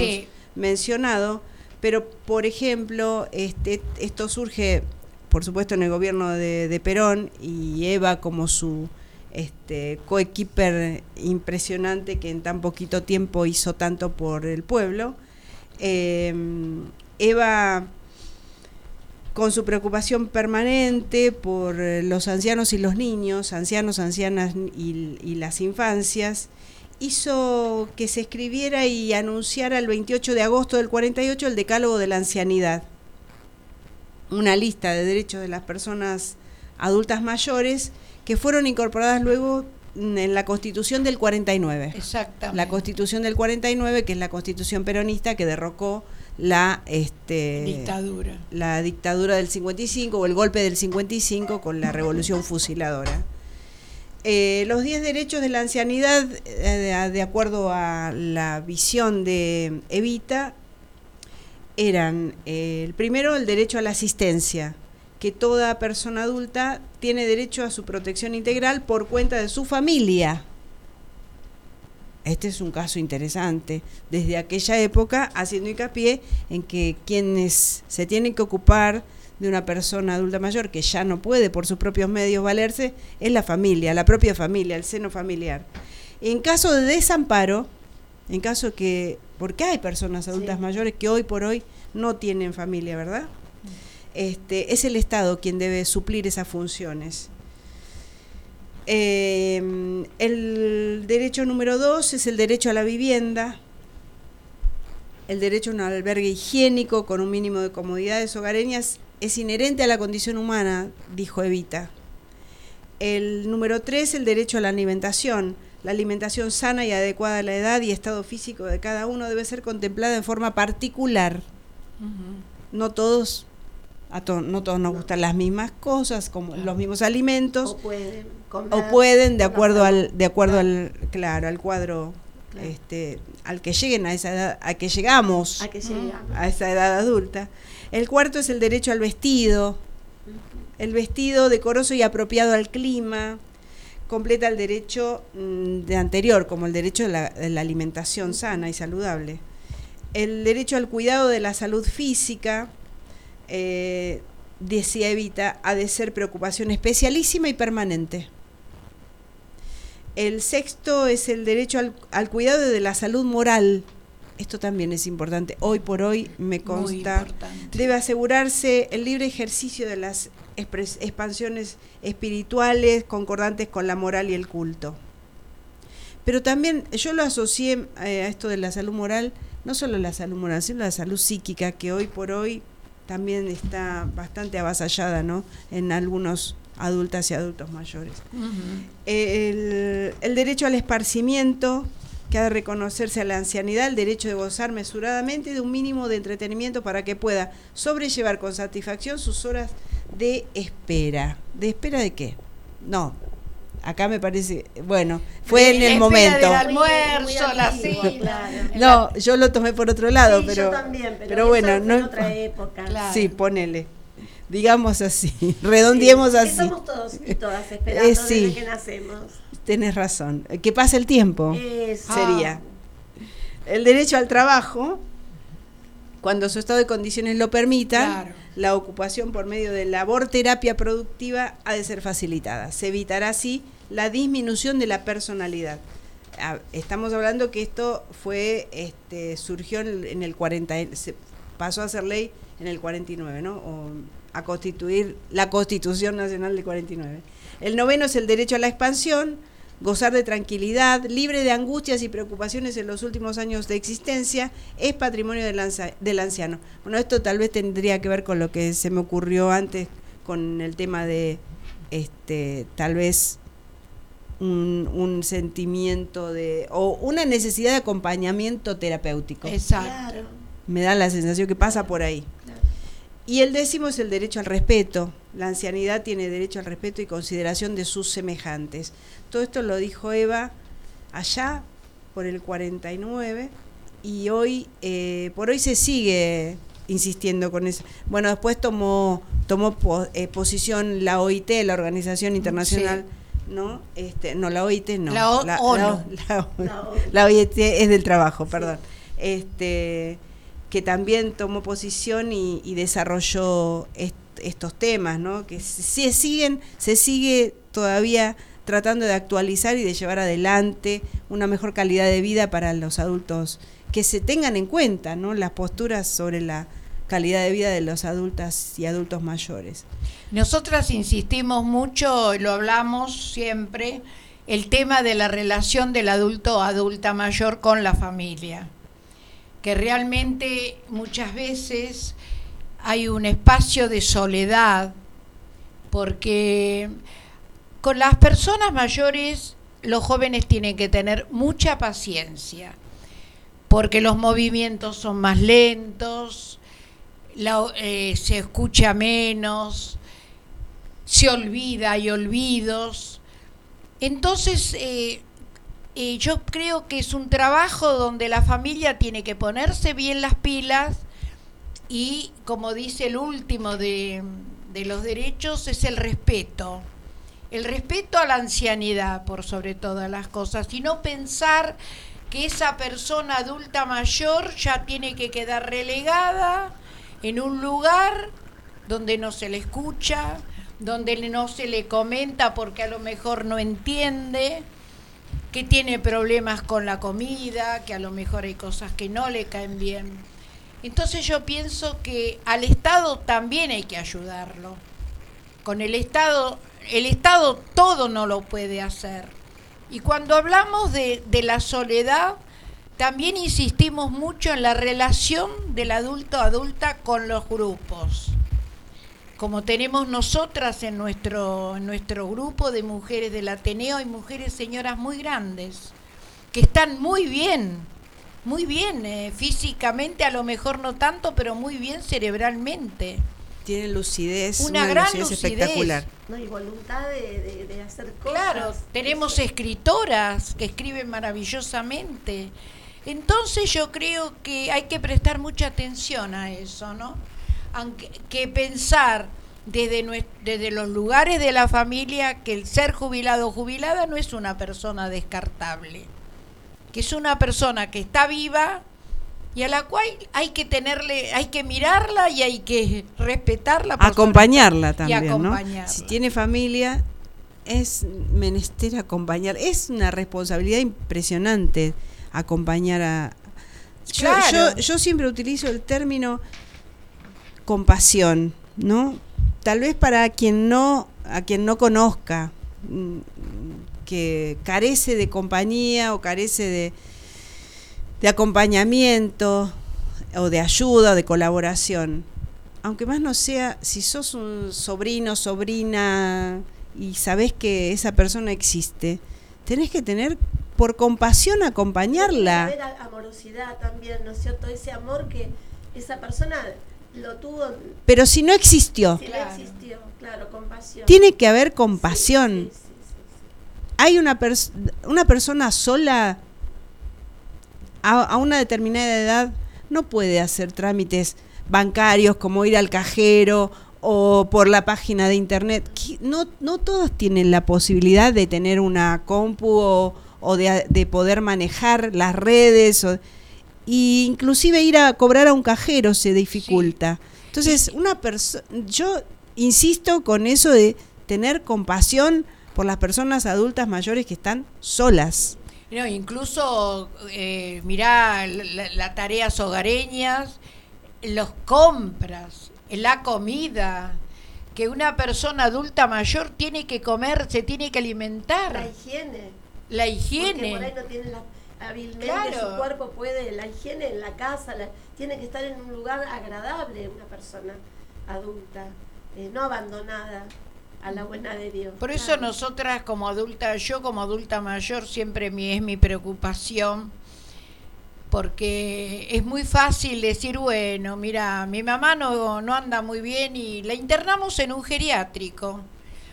S2: mencionado, pero por ejemplo, este, esto surge, por supuesto, en el gobierno de, Perón y Eva como su este, coequiper impresionante que en tan poquito tiempo hizo tanto por el pueblo. Eh, Eva con su preocupación permanente por los ancianos y los niños, ancianos, ancianas y, las infancias, hizo que se escribiera y anunciara el 28 de agosto del 48 el Decálogo de la Ancianidad, una lista de derechos de las personas adultas mayores que fueron incorporadas luego en la Constitución del 49.
S1: Exactamente.
S2: La Constitución del 49, que es la Constitución peronista que derrocó la este,
S1: dictadura.
S2: La dictadura del 55 o el golpe del 55 con la revolución fusiladora. Eh, los 10 derechos de la ancianidad, eh, de, acuerdo a la visión de Evita, eran eh, el primero el derecho a la asistencia, que toda persona adulta tiene derecho a su protección integral por cuenta de su familia. Este es un caso interesante, desde aquella época haciendo hincapié en que quienes se tienen que ocupar de una persona adulta mayor que ya no puede por sus propios medios valerse es la familia, la propia familia, el seno familiar. En caso de desamparo, en caso que, porque hay personas adultas mayores que hoy por hoy no tienen familia, ¿verdad? Este, es el Estado quien debe suplir esas funciones. Eh, el derecho número dos es el derecho a la vivienda, el derecho a un albergue higiénico con un mínimo de comodidades hogareñas es inherente a la condición humana, dijo Evita. El número tres, el derecho a la alimentación. La alimentación sana y adecuada a la edad y estado físico de cada uno debe ser contemplada en forma particular. No todos no todos nos gustan las mismas cosas, como los mismos alimentos.
S4: O pueden,
S2: o pueden de acuerdo al, de acuerdo al, claro, al cuadro, este, al que lleguen a esa edad, a que llegamos
S4: a, que
S2: a esa edad adulta. El cuarto es el derecho al vestido, el vestido decoroso y apropiado al clima. Completa el derecho mm, anterior, como el derecho de la, de la alimentación sana y saludable. El derecho al cuidado de la salud física, eh, decía Evita, ha de ser preocupación especialísima y permanente. El sexto es el derecho al, cuidado de la salud moral. Esto también es importante. Hoy por hoy me consta. Debe asegurarse el libre ejercicio de las expansiones espirituales concordantes con la moral y el culto. Pero también yo lo asocié eh, a esto de la salud moral, no solo la salud moral, sino la salud psíquica, que hoy por hoy también está bastante avasallada ¿no? en algunos adultas y adultos mayores. el, derecho al esparcimiento, que ha de reconocerse a la ancianidad, el derecho de gozar mesuradamente de un mínimo de entretenimiento para que pueda sobrellevar con satisfacción sus horas de espera. ¿De espera de qué? No, acá me parece, bueno, fue en el momento.
S1: almuerzo, la
S2: No, yo lo tomé por otro lado, pero, pero, bueno, no
S4: otra época.
S2: Sí, ponele. Digamos así, redondeemos así.
S4: Estamos todos y todas esperando eh, desde que nacemos.
S2: Tenés razón. Que pase el tiempo. Sería. El derecho al trabajo, cuando su estado de condiciones lo permita, la ocupación por medio de labor terapia productiva ha de ser facilitada. Se evitará así la disminución de la personalidad. Ah, estamos hablando que esto fue, este, surgió en el 40, se pasó a ser ley en el 49, ¿no? O a constituir la Constitución Nacional del 49. El noveno es el derecho a la expansión, gozar de tranquilidad, libre de angustias y preocupaciones en los últimos años de existencia, es patrimonio del, del anciano. Bueno, esto tal vez tendría que ver con lo que se me ocurrió antes con el tema de, este, tal vez un, sentimiento de, o una necesidad de acompañamiento terapéutico.
S1: Exacto.
S2: Me da la sensación que pasa por ahí. Y el décimo es el derecho al respeto. La ancianidad tiene derecho al respeto y consideración de sus semejantes. Todo esto lo dijo Eva allá por el 49 y hoy, eh, por hoy se sigue insistiendo con eso. Bueno, después tomó tomó eh, posición la OIT, la Organización Internacional. ¿no? Este, no, la OIT no.
S1: La,
S2: la, OIT es del trabajo, perdón. Este, que también tomó posición y, desarrolló estos temas, ¿no? Que se siguen, se sigue todavía tratando de actualizar y de llevar adelante una mejor calidad de vida para los adultos, que se tengan en cuenta, ¿no? Las posturas sobre la calidad de vida de los adultas y adultos mayores.
S1: Nosotras insistimos mucho, lo hablamos siempre, el tema de la relación del adulto o adulta mayor con la familia, que realmente muchas veces hay un espacio de soledad, porque con las personas mayores los jóvenes tienen que tener mucha paciencia, porque los movimientos son más lentos, eh, se escucha menos, se olvida, y olvidos. Entonces, eh, eh, yo creo que es un trabajo donde la familia tiene que ponerse bien las pilas y, como dice el último de los derechos, es el respeto. El respeto a la ancianidad, por sobre todas las cosas, y no pensar que esa persona adulta mayor ya tiene que quedar relegada en un lugar donde no se le escucha, donde no se le comenta porque a lo mejor no entiende, que tiene problemas con la comida, que a lo mejor hay cosas que no le caen bien. Entonces yo pienso que al Estado también hay que ayudarlo. Con el Estado, el Estado todo no lo puede hacer. Y cuando hablamos de, de la soledad, también insistimos mucho en la relación del adulto adulta con los grupos. Como tenemos nosotras en nuestro, nuestro grupo de mujeres del Ateneo, hay mujeres señoras muy grandes, que están muy bien, muy bien, eh, físicamente a lo mejor no tanto, pero muy bien cerebralmente.
S2: Tienen lucidez, una, gran lucidez, espectacular.
S4: No, y voluntad de, de hacer cosas.
S1: Claro, tenemos escritoras que escriben maravillosamente. Entonces yo creo que hay que prestar mucha atención a eso, ¿no? Aunque, que pensar desde, desde los lugares de la familia que el ser jubilado o jubilada no es una persona descartable, que es una persona que está viva y a la cual hay que tenerle, hay que mirarla y hay que respetarla.
S2: acompañarla también, ¿no? Si tiene familia, es menester acompañar. Es una responsabilidad impresionante acompañar a... Yo, yo, siempre utilizo el término compasión, ¿no? Tal vez para quien no, a quien no conozca, mm, que carece de compañía o carece de, de acompañamiento o de ayuda o de colaboración. Aunque más no sea, si sos un sobrino, sobrina y sabés que esa persona existe, tenés que tener por compasión acompañarla.
S4: Haber amorosidad también, ¿no es cierto? Ese amor que esa persona lo tuvo.
S2: Pero si no existió.
S4: Si no existió, claro, compasión.
S2: Tiene que haber compasión. Hay una, una persona sola a, a una determinada edad no puede hacer trámites bancarios como ir al cajero o por la página de internet. No, no todos tienen la posibilidad de tener una compu o, o de, poder manejar las redes, o, y inclusive ir a cobrar a un cajero se dificulta. Entonces, una persona, yo insisto con eso de tener compasión por las personas adultas mayores que están solas.
S1: No, incluso, eh, mirá, las tareas hogareñas, los compras, la comida, que una persona adulta mayor tiene que comer, se tiene que alimentar.
S4: La higiene
S1: la higiene.
S4: Porque por ahí no tiene la, hábilmente su cuerpo puede, la higiene en la casa, tiene que estar en un lugar agradable una persona adulta, eh, no abandonada a la buena de Dios.
S1: Por eso nosotras como adulta, yo como adulta mayor siempre mi, es mi preocupación, porque es muy fácil decir, bueno, mira, mi mamá no, no anda muy bien y la internamos en un geriátrico.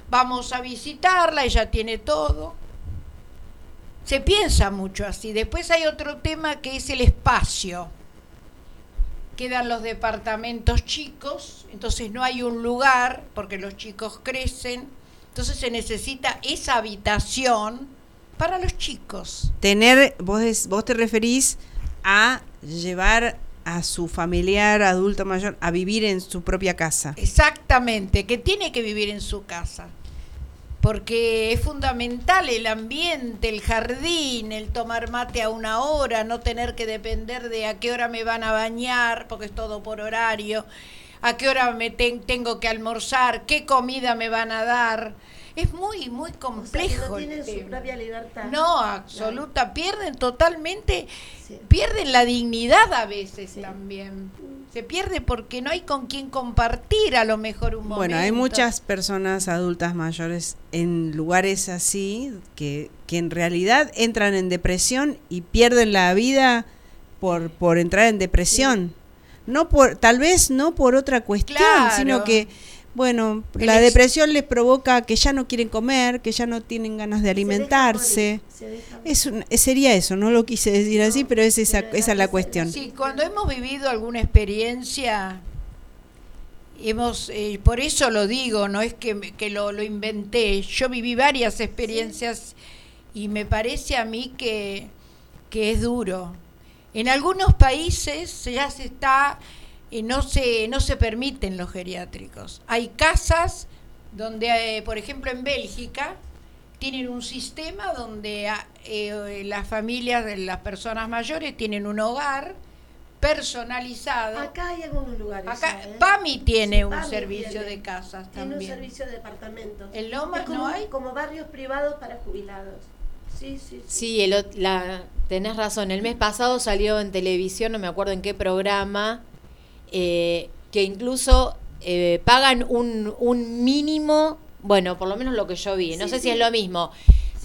S1: Vamos a visitarla, ella tiene todo se piensa mucho así. Después hay otro tema que es el espacio. Quedan los departamentos chicos, entonces no hay un lugar porque los chicos crecen, entonces se necesita esa habitación para los chicos.
S2: Tener, vos, vos te referís a llevar a su familiar adulto mayor a vivir en su propia casa.
S1: Exactamente, que tiene que vivir en su casa. Porque es fundamental el ambiente, el jardín, el tomar mate a una hora, no tener que depender de a qué hora me van a bañar, porque es todo por horario, a qué hora me tengo que almorzar, qué comida me van a dar es muy, muy complejo.
S4: no tienen su propia libertad.
S1: No, absoluta. Pierden totalmente, pierden la dignidad a veces también. Se pierde porque no hay con quien compartir a lo mejor un momento.
S2: Bueno, hay muchas personas adultas mayores en lugares así que, que en realidad entran en depresión y pierden la vida por, por entrar en depresión. No por, tal vez no por otra cuestión, sino que bueno, la depresión les provoca que ya no quieren comer, que ya no tienen ganas de alimentarse. es sería eso, no lo quise decir así, pero es esa, esa es la cuestión.
S1: Sí, cuando hemos vivido alguna experiencia, hemos, eh, por eso lo digo, no es que, que lo, lo, inventé, yo viví varias experiencias y me parece a mí que, que es duro. En algunos países ya se está y no se, no se permiten los geriátricos. Hay casas donde, eh, por ejemplo, en Bélgica, tienen un sistema donde ah, eh, las familias de las personas mayores tienen un hogar personalizado.
S4: Acá hay algunos lugares.
S1: Acá ¿eh? PAMI tiene un servicio de casas también.
S4: Tiene un servicio de departamentos.
S1: ¿En Lomas no hay?
S4: Como barrios privados para jubilados. Sí, sí,
S3: sí. Sí, la, tenés razón. El mes pasado salió en televisión, no me acuerdo en qué programa, eh, que incluso eh, pagan un, un, mínimo, bueno, por lo menos lo que yo vi, no sé si es lo mismo.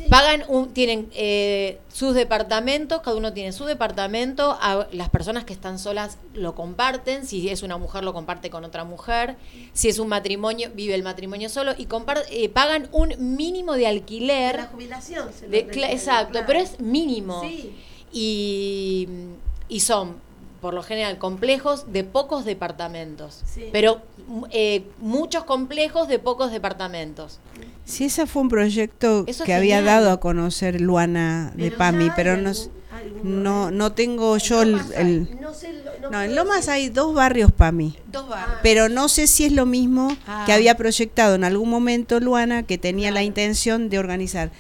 S3: Pagan un, tienen eh, sus departamentos, cada uno tiene su departamento, las personas que están solas lo comparten, si es una mujer lo comparte con otra mujer, si es un matrimonio, vive el matrimonio solo y pagan un mínimo de alquiler.
S4: De la jubilación.
S3: exacto, pero es mínimo. Y, y son por lo general complejos de pocos departamentos, pero eh, muchos complejos de pocos departamentos.
S2: Sí, ese fue un proyecto que había dado a conocer Luana de PAMI, pero no, no, no tengo yo el... no, en Lomas hay dos barrios PAMI, dos barrios. pero no sé si es lo mismo que ah. había proyectado en algún momento Luana, que tenía la intención de organizar.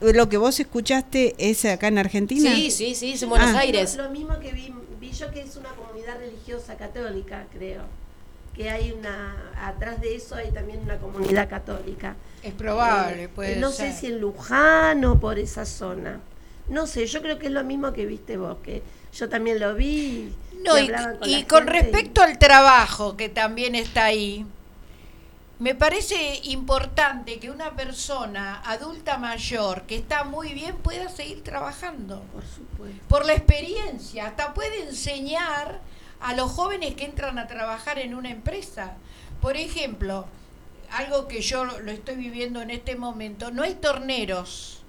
S2: ¿Lo que vos escuchaste es acá en Argentina?
S3: Sí, sí, sí, es en Buenos ah. Aires.
S4: Lo, mismo que vi yo que es una comunidad religiosa católica, creo. Que hay una, atrás de eso hay también una comunidad católica.
S1: Es probable, eh, puede
S4: No sé si en Luján o por esa zona. No sé, yo creo que es lo mismo que viste vos, que yo también lo vi.
S1: No, y, y con respecto al trabajo que también está ahí, me parece importante que una persona adulta mayor que está muy bien pueda seguir trabajando.
S4: Por supuesto.
S1: Por la experiencia. Hasta puede enseñar a los jóvenes que entran a trabajar en una empresa. Por ejemplo, algo que yo lo estoy viviendo en este momento, no hay torneros.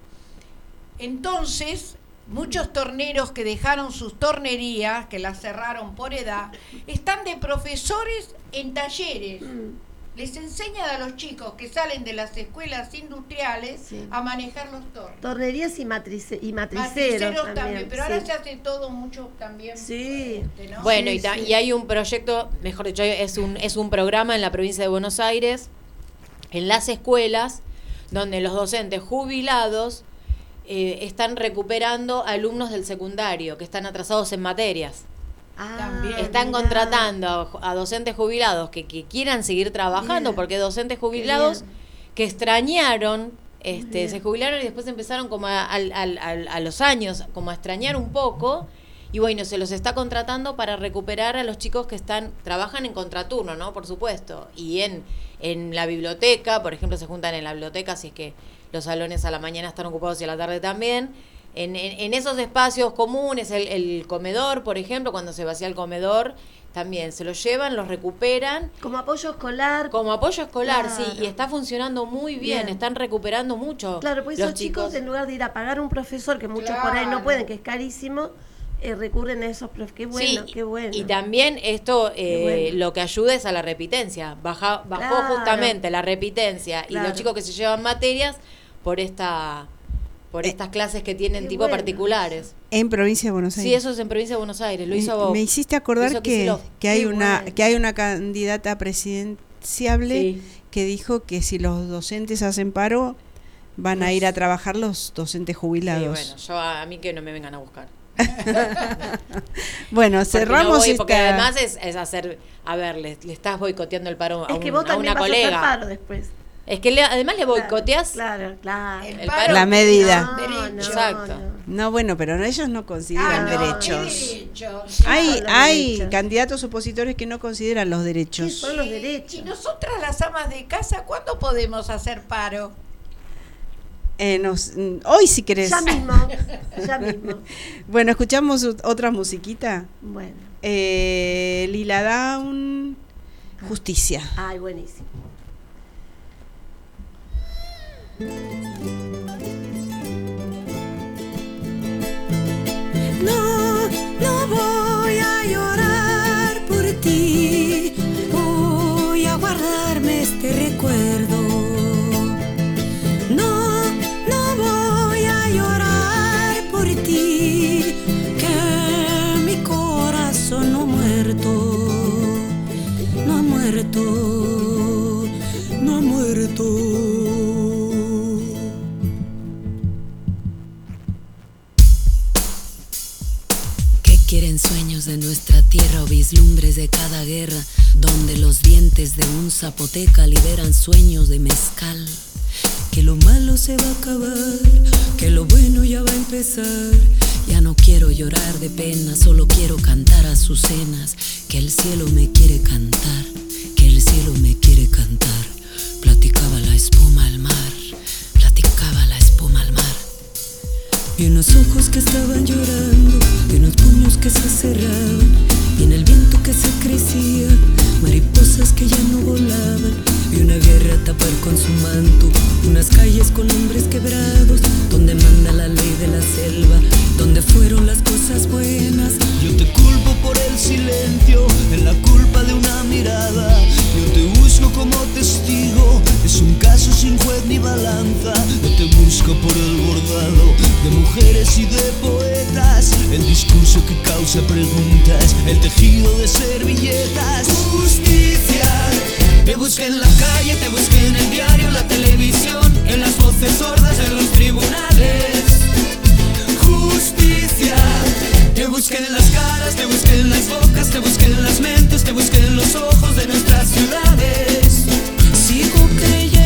S1: Entonces, muchos torneros que dejaron sus tornerías, que las cerraron por edad, están de profesores en talleres. Mm les enseñan a los chicos que salen de las escuelas industriales a manejar los tornos.
S4: Tornerías y, matrice, y matriceros,
S1: también, pero ahora se hace todo mucho también.
S4: Sí.
S3: Bueno, y, y, hay un proyecto, mejor dicho, es un, es un programa en la provincia de Buenos Aires, en las escuelas, donde los docentes jubilados eh, están recuperando alumnos del secundario que están atrasados en materias. Ah, Están contratando a docentes jubilados que, quieran seguir trabajando, porque docentes jubilados que extrañaron, este, se jubilaron y después empezaron como a, a, los años, como a extrañar un poco. Y bueno, se los está contratando para recuperar a los chicos que están, trabajan en contraturno, ¿no? Por supuesto. Y en, en la biblioteca, por ejemplo, se juntan en la biblioteca, si es que los salones a la mañana están ocupados y a la tarde también en, en, esos espacios comunes, el, comedor, por ejemplo, cuando se vacía el comedor, también se lo llevan, los recuperan.
S4: Como apoyo escolar.
S3: Como apoyo escolar, sí, y está funcionando muy bien, están recuperando mucho.
S4: Claro, pues esos chicos, en lugar de ir a pagar un profesor, que muchos por ahí no pueden, que es carísimo, eh, recurren a esos profes. Qué bueno,
S3: Sí,
S4: qué bueno.
S3: Y también esto eh,
S4: bueno.
S3: lo que ayuda es a la repitencia. Baja, bajó
S4: Claro.
S3: justamente la repitencia y
S4: Claro.
S3: los chicos que se llevan materias por esta por estas clases que tienen
S4: qué
S3: tipo
S4: bueno.
S3: particulares.
S2: En provincia de Buenos Aires.
S3: Sí, eso es en provincia de Buenos Aires. Lo hizo
S2: me, me hiciste acordar que, que hay
S4: Qué
S2: una
S4: bueno.
S2: que hay una candidata presidenciable
S3: Sí.
S2: que dijo que si los docentes hacen paro van a ir a trabajar los docentes
S3: Sí,
S2: jubilados.
S3: bueno, yo a, a mí que no me vengan a buscar.
S2: Bueno,
S3: Porque
S2: cerramos
S3: no voy, porque
S2: esta-
S3: además es, es hacer, a ver, le, le estás boicoteando el paro a,
S4: es que
S3: un-
S4: vos
S3: a una colega.
S4: paro después.
S3: Es que le- además le boicoteas
S4: Claro, claro.
S1: El paro
S2: La medida.
S4: No, no,
S3: Exacto.
S4: no.
S2: No, bueno, pero no- ellos no consideran
S1: Ah, no,
S2: derechos.
S1: derechos.
S2: Hay, hay
S4: derechos.
S2: candidatos opositores que no consideran los
S4: ¿Qué
S2: derechos.
S4: son los
S1: Y
S4: derechos?
S1: nosotras las amas de casa, ¿cuándo podemos hacer paro?
S2: Eh, nos- mm, hoy si querés.
S4: Ya mismo, ya mismo.
S2: Bueno, escuchamos ot- otra musiquita.
S4: Bueno,
S2: Eh, Lila Down, Justicia.
S4: ay, buenísimo.
S6: No, no voy a llorar por ti, voy a guardarme este recuerdo. No, no voy a llorar por ti, que mi corazón no ha muerto, no ha muerto,
S7: de nuestra tierra o vislumbres de cada guerra? Donde los dientes de un zapoteca liberan sueños de mezcal. Que lo malo se va a acabar, que lo bueno ya va a empezar. Ya no quiero llorar de pena, solo quiero cantar a sus cenas. Que el cielo me quiere cantar, que el cielo me quiere cantar.
S6: Y unos ojos que estaban llorando, y unos puños que se cerraban, y en el viento que se crecía, mariposas que ya no volaban, y una guerra a tapar con su manto, unas calles con hombres quebrados, donde manda la ley de la selva, donde fueron las cosas buenas.
S8: Yo te culpo por el silencio, en la culpa de una mirada. Yo te busco como testigo, es un caso sin juez ni balanza. Yo te busco por el bordado de mujeres y de poetas. El discurso que causa preguntas, el tejido de Justicia, te busqué en la calle, te busqué en el diario, en la televisión, en las voces sordas, en los tribunales justicia. Te busqué en las caras, te busqué en las bocas, te busqué en las mentes, te busqué en los ojos de nuestras ciudades.
S6: Sigo creyendo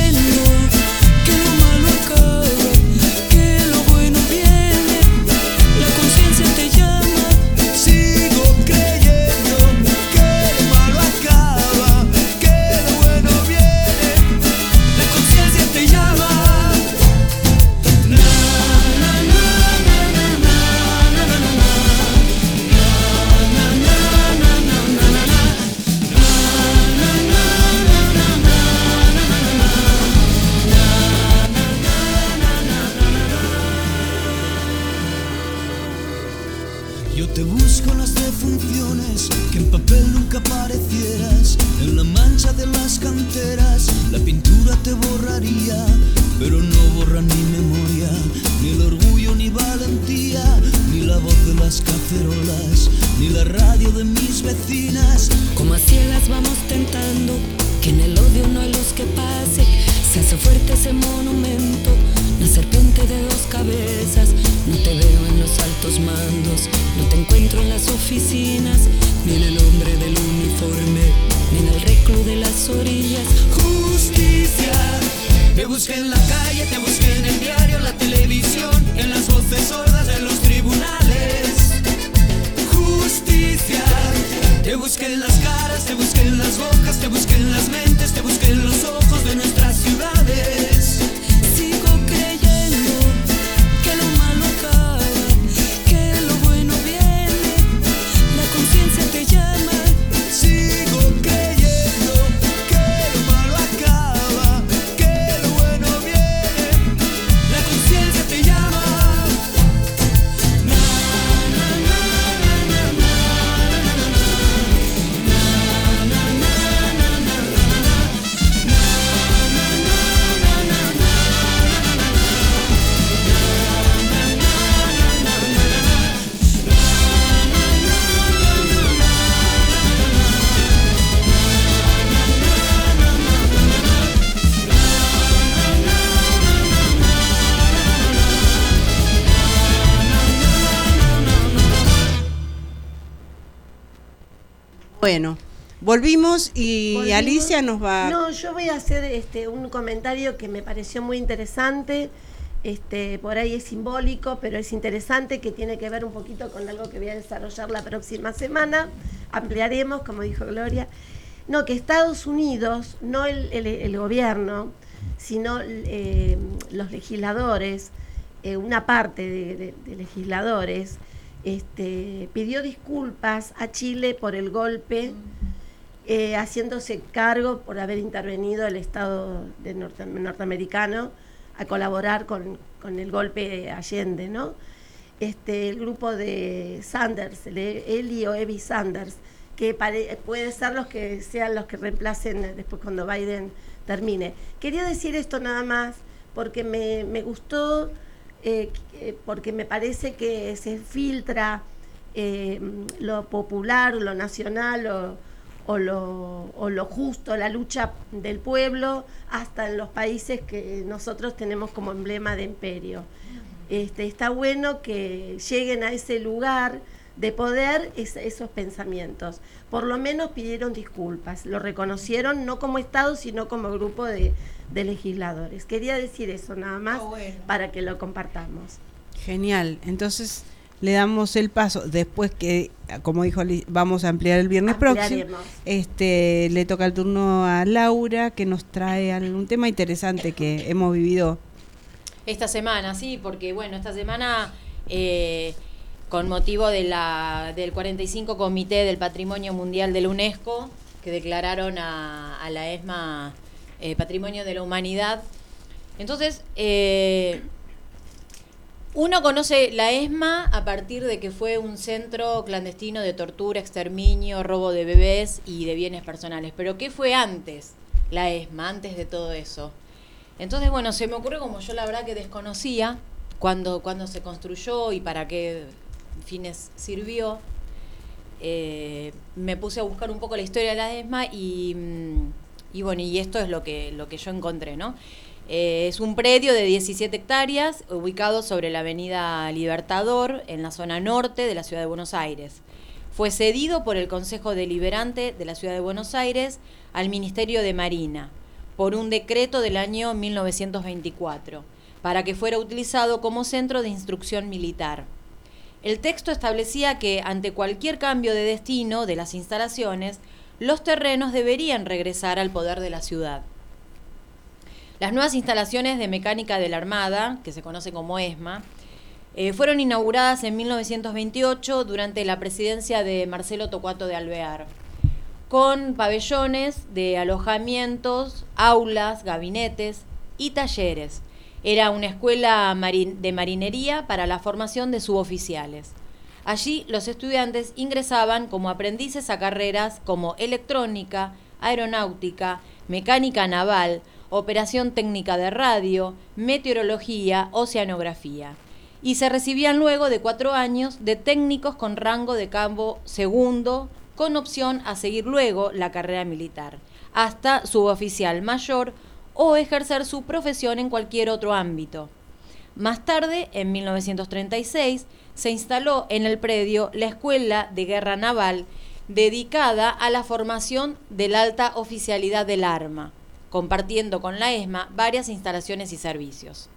S6: Bueno,
S2: volvimos y Alicia nos va...
S4: No, yo voy a hacer este, un comentario que me pareció muy interesante. Este, por ahí es simbólico, pero es interesante que tiene que ver un poquito con algo que voy a desarrollar la próxima semana. Ampliaremos, como dijo Gloria. No, que Estados Unidos, no el, gobierno, sino eh, los legisladores, eh, una parte de, legisladores, este, pidió disculpas a Chile por el golpe, eh, haciéndose cargo por haber intervenido el Estado de norteamericano a colaborar con, el golpe de Allende, ¿no? Este, el grupo de Sanders, Eli o Evi Sanders, que puede ser los que sean los que reemplacen después cuando Biden termine. Quería decir esto nada más porque me, gustó, eh, porque me parece que se filtra eh, lo popular, lo nacional o o lo, o lo justo, la lucha del pueblo, hasta en los países que nosotros tenemos como emblema de imperio. Este, está bueno que lleguen a ese lugar de poder esos pensamientos. Por lo menos pidieron disculpas, lo reconocieron no como Estado, sino como grupo de, legisladores. Quería decir eso nada más para que lo compartamos.
S2: Genial. Entonces, le damos el paso después que como dijo vamos a ampliar el viernes próximo este le toca el turno a Laura que nos trae algún tema interesante que hemos vivido
S3: esta semana sí porque bueno esta semana eh, con motivo de la del 45 comité del patrimonio mundial de la UNESCO que declararon a, la ESMA eh, patrimonio de la humanidad entonces eh, uno conoce la ESMA a partir de que fue un centro clandestino de tortura, exterminio, robo de bebés y de bienes personales. Pero ¿qué fue antes la ESMA, antes de todo eso? Entonces, bueno, se me ocurre como yo la verdad que desconocía cuando, cuando se construyó y para qué fines sirvió. Eh, me puse a buscar un poco la historia de la ESMA y, mm, y bueno, y esto es lo que, lo que yo encontré, ¿no? Eh, es un predio de 17 hectáreas ubicado sobre la avenida Libertador, en la zona norte de la ciudad de Buenos Aires. Fue cedido por el Consejo Deliberante de la ciudad de Buenos Aires al Ministerio de Marina por un decreto del año 1924 para que fuera utilizado como centro de instrucción militar. El texto establecía que ante cualquier cambio de destino de las instalaciones, los terrenos deberían regresar al poder de la ciudad. Las nuevas instalaciones de mecánica de la Armada, que se conoce como ESMA, eh, fueron inauguradas en 1928 durante la presidencia de Marcelo Tocuato de Alvear, con pabellones de alojamientos, aulas, gabinetes y talleres. Era una escuela de marinería para la formación de suboficiales. Allí los estudiantes ingresaban como aprendices a carreras como electrónica, aeronáutica, mecánica naval, operación técnica de radio, meteorología, oceanografía. Y se recibían luego de cuatro años de técnicos con rango de campo segundo, con opción a seguir luego la carrera militar, hasta suboficial mayor o ejercer su profesión en cualquier otro ámbito. Más tarde, en 1936, se instaló en el predio la Escuela de Guerra Naval, dedicada a la formación de la alta oficialidad del arma compartiendo con la ESMA varias instalaciones y servicios.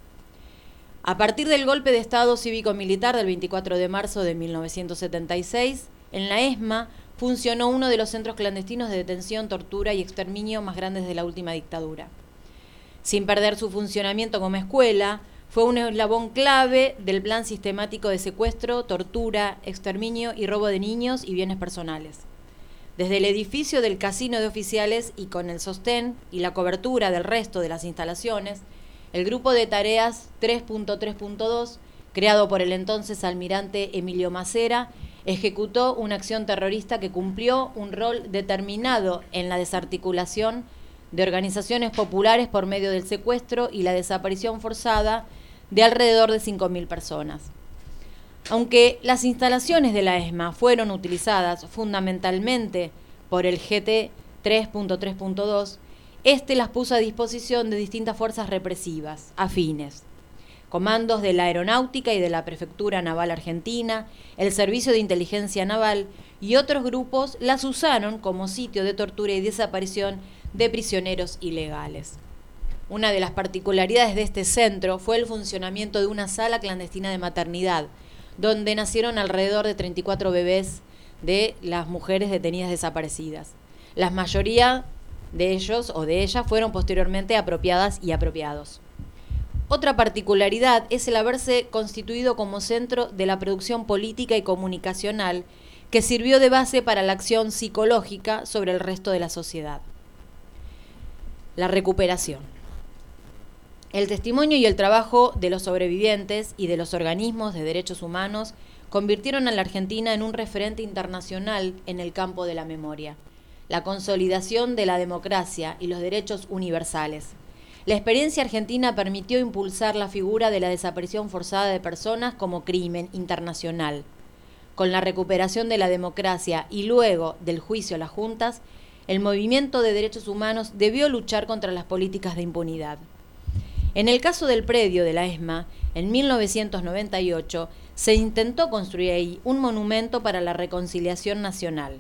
S3: A partir del golpe de Estado cívico-militar del 24 de marzo de 1976, en la ESMA funcionó uno de los centros clandestinos de detención, tortura y exterminio más grandes de la última dictadura. Sin perder su funcionamiento como escuela, fue un eslabón clave del plan sistemático de secuestro, tortura, exterminio y robo de niños y bienes personales. Desde el edificio del casino de oficiales y con el sostén y la cobertura del resto de las instalaciones, el grupo de tareas 3.3.2, creado por el entonces almirante Emilio Macera, ejecutó una acción terrorista que cumplió un rol determinado en la desarticulación de organizaciones populares por medio del secuestro y la desaparición forzada de alrededor de 5.000 personas. Aunque las instalaciones de la ESMA fueron utilizadas fundamentalmente por el GT 3.3.2, este las puso a disposición de distintas fuerzas represivas, afines. Comandos de la Aeronáutica y de la Prefectura Naval Argentina, el Servicio de Inteligencia Naval y otros grupos las usaron como sitio de tortura y desaparición de prisioneros ilegales. Una de las particularidades de este centro fue el funcionamiento de una sala clandestina de maternidad, donde nacieron alrededor de 34 bebés de las mujeres detenidas desaparecidas. La mayoría de ellos o de ellas fueron posteriormente apropiadas y apropiados. Otra particularidad es el haberse constituido como centro de la producción política y comunicacional que sirvió de base para la acción psicológica sobre el resto de la sociedad. La recuperación. El testimonio y el trabajo de los sobrevivientes y de los organismos de derechos humanos convirtieron a la Argentina en un referente internacional en el campo de la memoria, la consolidación de la democracia y los derechos universales. La experiencia argentina permitió impulsar la figura de la desaparición forzada de personas como crimen internacional. Con la recuperación de la democracia y luego del juicio a las juntas, el movimiento de derechos humanos debió luchar contra las políticas de impunidad. En el caso del predio de la ESMA, en 1998, se intentó construir ahí un monumento para la reconciliación nacional.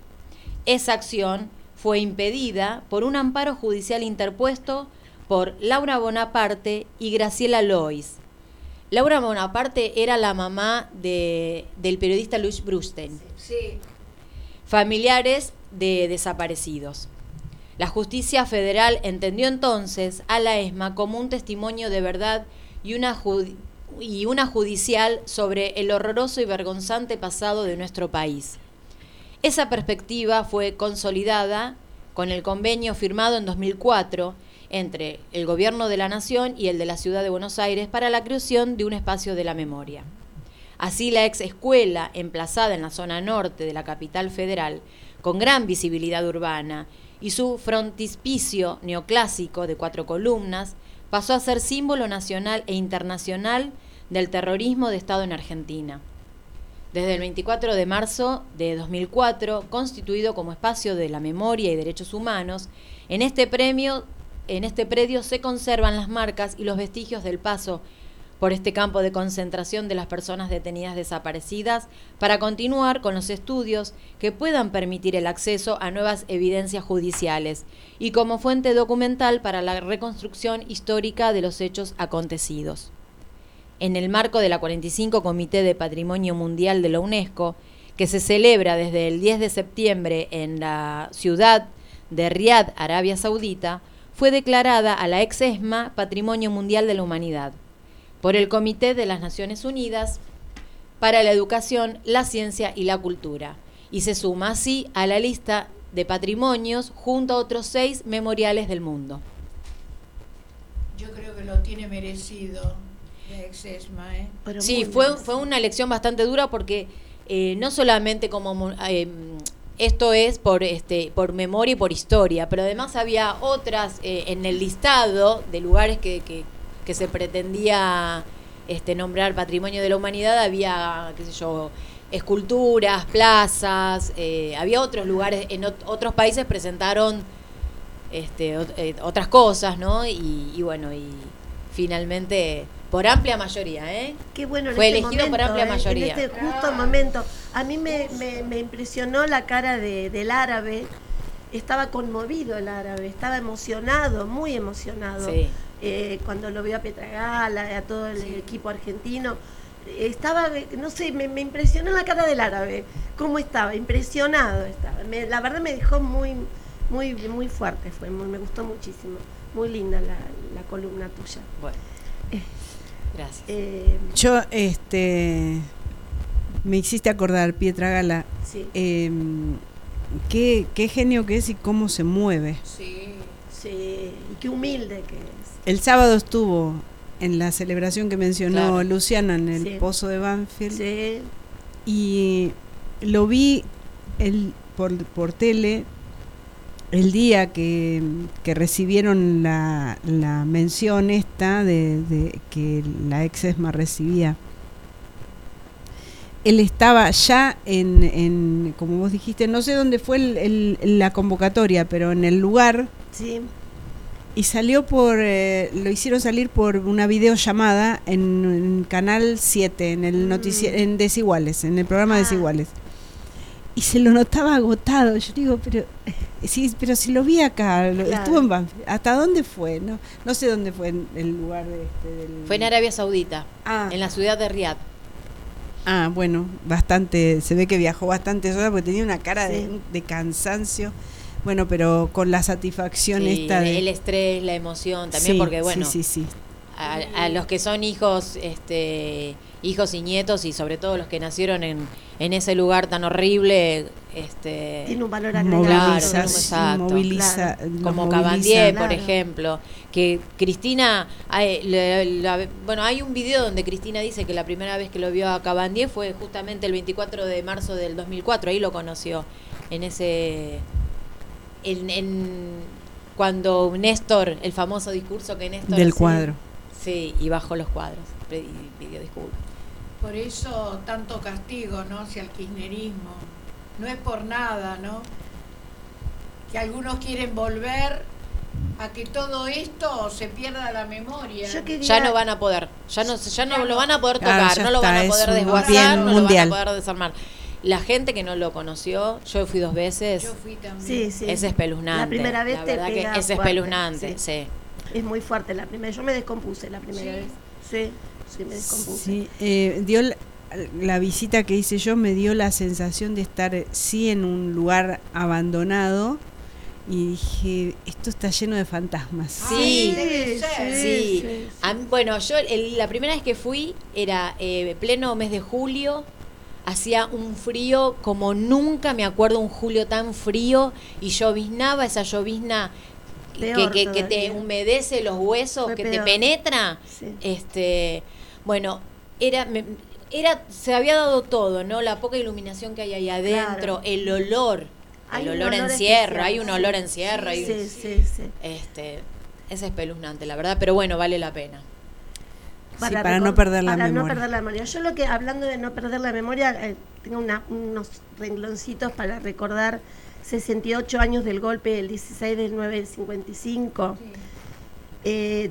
S3: Esa acción fue impedida por un amparo judicial interpuesto por Laura Bonaparte y Graciela Lois. Laura Bonaparte era la mamá de, del periodista Luis Brusten.
S1: Sí.
S3: Familiares de desaparecidos. La justicia federal entendió entonces a la ESMA como un testimonio de verdad y una, y una judicial sobre el horroroso y vergonzante pasado de nuestro país. Esa perspectiva fue consolidada con el convenio firmado en 2004 entre el Gobierno de la Nación y el de la Ciudad de Buenos Aires para la creación de un espacio de la memoria. Así la ex escuela, emplazada en la zona norte de la capital federal, con gran visibilidad urbana y su frontispicio neoclásico de cuatro columnas pasó a ser símbolo nacional e internacional del terrorismo de Estado en Argentina. Desde el 24 de marzo de 2004, constituido como espacio de la memoria y derechos humanos, en este premio en este predio se conservan las marcas y los vestigios del paso por este campo de concentración de las personas detenidas desaparecidas para continuar con los estudios que puedan permitir el acceso a nuevas evidencias judiciales y como fuente documental para la reconstrucción histórica de los hechos acontecidos. En el marco de la 45 Comité de Patrimonio Mundial de la UNESCO, que se celebra desde el 10 de septiembre en la ciudad de Riad, Arabia Saudita, fue declarada a la ex ESMA Patrimonio Mundial de la Humanidad por el Comité de las Naciones Unidas para la Educación, la Ciencia y la Cultura, y se suma así a la lista de patrimonios junto a otros seis memoriales del mundo.
S1: Yo creo que lo tiene merecido la exesma, ¿eh?
S3: sí, fue, fue una elección bastante dura porque eh, no solamente como eh, esto es por este por memoria y por historia, pero además había otras eh, en el listado de lugares que, que, que se pretendía este, nombrar patrimonio de la humanidad, había, qué sé yo, esculturas, plazas, eh, había otros lugares, en otros países presentaron este, eh, otras cosas, ¿no? Y, bueno, y finalmente por amplia mayoría, ¿eh?
S4: Qué bueno,
S3: fue
S4: este
S3: elegido por amplia
S4: ¿eh?
S3: mayoría.
S4: En este justo momento, a mí me, me, impresionó la cara de, del árabe. Estaba conmovido el árabe, estaba emocionado, muy emocionado. Sí eh, cuando lo vio a Petragala, a todo el equipo argentino. Estaba, no sé, me, impresionó la cara del árabe, cómo estaba, impresionado estaba. la verdad me dejó muy, muy, muy fuerte, fue, me gustó muchísimo. Muy linda la, columna tuya.
S3: Bueno. Eh, Gracias.
S2: Eh, Yo, este, me hiciste acordar, Pietra Gala. Sí. Em, qué, qué genio que es y cómo se mueve.
S4: Sí, sí, y qué humilde que es.
S2: El sábado estuvo en la celebración que mencionó Luciana en el Pozo de Banfield. Sí. Y lo vi el, por, por tele el día que, recibieron la, la, mención esta de, que la ex ESMA recibía. Él estaba ya en, en, como vos dijiste, no sé dónde fue la convocatoria, pero en el lugar
S4: sí
S2: y salió por, eh, lo hicieron salir por una videollamada en, en Canal 7, en el mm. en Desiguales, en el programa ah. Desiguales. y se lo notaba agotado. Yo digo, pero sí, pero si lo vi acá, estuvo en Banfield. ¿Hasta dónde fue? No, no sé dónde fue el lugar de este,
S3: Fue en Arabia Saudita, ah. en la ciudad de Riyadh.
S2: Ah, bueno, bastante, se ve que viajó bastante sola porque tenía una cara de, cansancio. Bueno, pero con la satisfacción esta
S3: de... El estrés, la emoción también, porque bueno, sí, sí, A, los que son hijos, este, hijos y nietos y sobre todo los que nacieron en, en ese lugar tan horrible, este
S4: tiene un valor agregado.
S3: Claro, moviliza, como Cabandier por ejemplo que Cristina bueno hay un video donde Cristina dice que la primera vez que lo vio a Cabandier fue justamente el 24 de marzo del 2004 ahí lo conoció en ese en, cuando Néstor el famoso discurso que Néstor
S2: del cuadro
S3: sí y bajó los cuadros y pidió disculpas
S1: por eso tanto castigo no hacia el kirchnerismo no es por nada, ¿no? Que algunos quieren volver a que todo esto se pierda la memoria.
S3: Ya no van a poder, ya no, ya no, lo van a poder tocar, no lo van a poder desguazar, no lo van a poder desarmar. La gente que no lo conoció, yo fui dos veces.
S1: Yo fui también.
S3: Sí, sí. Es espeluznante.
S4: La primera vez
S3: la
S4: te
S3: verdad que es espeluznante, sí.
S4: Es muy fuerte la primera. Yo me descompuse la primera vez. Sí, sí me descompuse. Sí,
S2: eh, dio la visita que hice yo me dio la sensación de estar sí en un lugar abandonado y dije, esto está lleno de fantasmas.
S3: Sí, sí. bueno, yo la primera vez que fui era eh, pleno mes de julio, hacía un frío como nunca me acuerdo un julio tan frío y lloviznaba esa llovizna que, que, te humedece los huesos, que te penetra. Este, bueno, era era se había dado todo, ¿no? La poca iluminación que hay ahí adentro, el olor, el olor en cierro, hay un olor en cierro, sí, sí, sí, este es espeluznante, la verdad, pero bueno, vale la pena.
S2: Para, no perder la
S4: para
S2: memoria.
S4: no perder la memoria. Yo lo que, hablando de no perder la memoria, eh, tengo unos rengloncitos para recordar 68 años del golpe, el 16 del 9 del 55. Eh,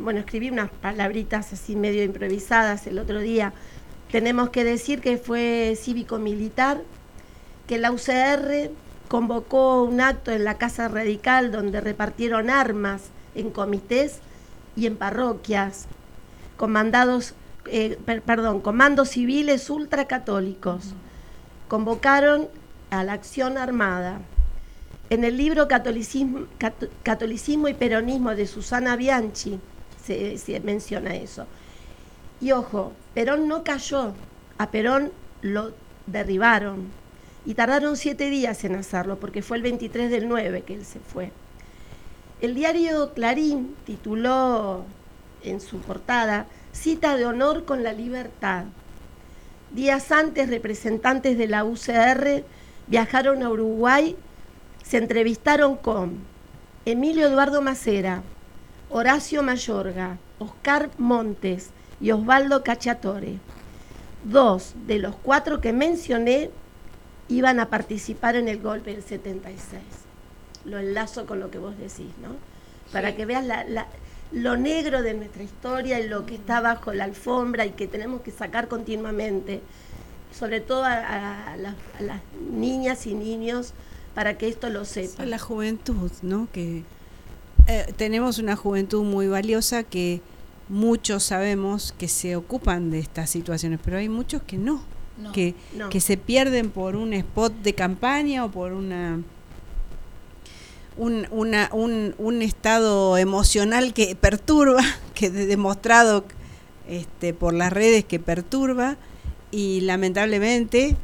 S4: bueno, escribí unas palabritas así medio improvisadas el otro día. Tenemos que decir que fue cívico-militar, que la UCR convocó un acto en la Casa Radical donde repartieron armas en comités y en parroquias, comandados, eh, perdón, comandos civiles ultracatólicos. Convocaron a la acción armada. En el libro Catolicismo, Catolicismo y Peronismo de Susana Bianchi se, menciona eso. Y ojo, Perón no cayó, a Perón lo derribaron y tardaron siete días en hacerlo porque fue el 23 del 9 que él se fue. El diario Clarín tituló en su portada Cita de honor con la libertad. Días antes, representantes de la UCR viajaron a Uruguay se entrevistaron con Emilio Eduardo Macera, Horacio Mayorga, Oscar Montes y Osvaldo Cachatore. Dos de los cuatro que mencioné iban a participar en el golpe del 76. Lo enlazo con lo que vos decís, ¿no? Para que veas lo negro de nuestra historia y lo que está bajo la alfombra y que tenemos que sacar continuamente, sobre todo a las niñas y niños para que esto lo sepa.
S2: la juventud, ¿no? Que eh, tenemos una juventud muy valiosa que muchos sabemos que se ocupan de estas situaciones, pero hay muchos que no, que, que se pierden por un spot de campaña o por una un, una, un, un estado emocional que perturba, que demostrado este, por las redes que perturba y lamentablemente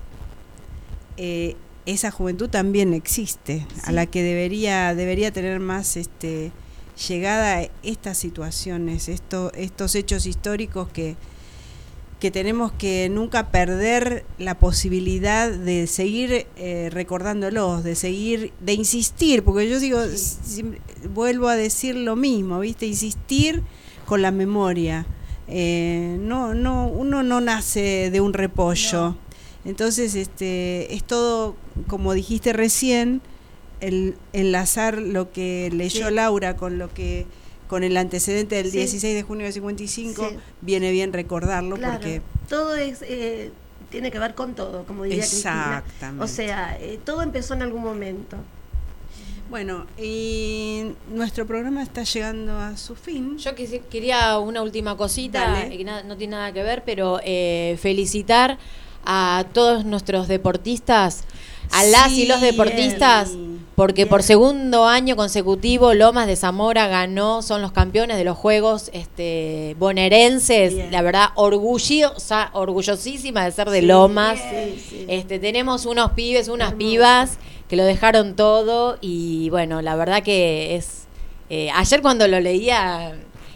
S2: eh, esa juventud también existe, a la que debería, debería tener más este, llegada estas situaciones, esto, estos hechos históricos que, que tenemos que nunca perder la posibilidad de seguir eh, recordándolos, de seguir, de insistir, porque yo digo, vuelvo a decir lo mismo, ¿viste? Insistir con la memoria. Eh, no, no, uno no nace de un repollo. Entonces, este, es todo, como dijiste recién, el enlazar lo que leyó Laura con lo que con el antecedente del 16 de junio de 55 viene bien recordarlo porque
S4: todo es eh, tiene que ver con todo, como diría Cristina.
S2: Exactamente.
S4: O sea, eh, todo empezó en algún momento.
S2: Bueno, y nuestro programa está llegando a su fin.
S3: Yo quisi- quería una última cosita,
S2: Dale.
S3: que na- no tiene nada que ver, pero eh, felicitar a todos nuestros deportistas, a las y los
S2: Sí,
S3: deportistas. Porque por segundo año consecutivo Lomas de Zamora ganó, son los campeones de los Juegos este, bonaerenses.
S4: Bien.
S3: La verdad, orgullosa, orgullosísima de ser de Lomas.
S4: Sí.
S3: Este, tenemos unos pibes, unas
S4: Hermoso.
S3: pibas que lo dejaron todo y bueno, la verdad que es... eh, ayer cuando lo leía,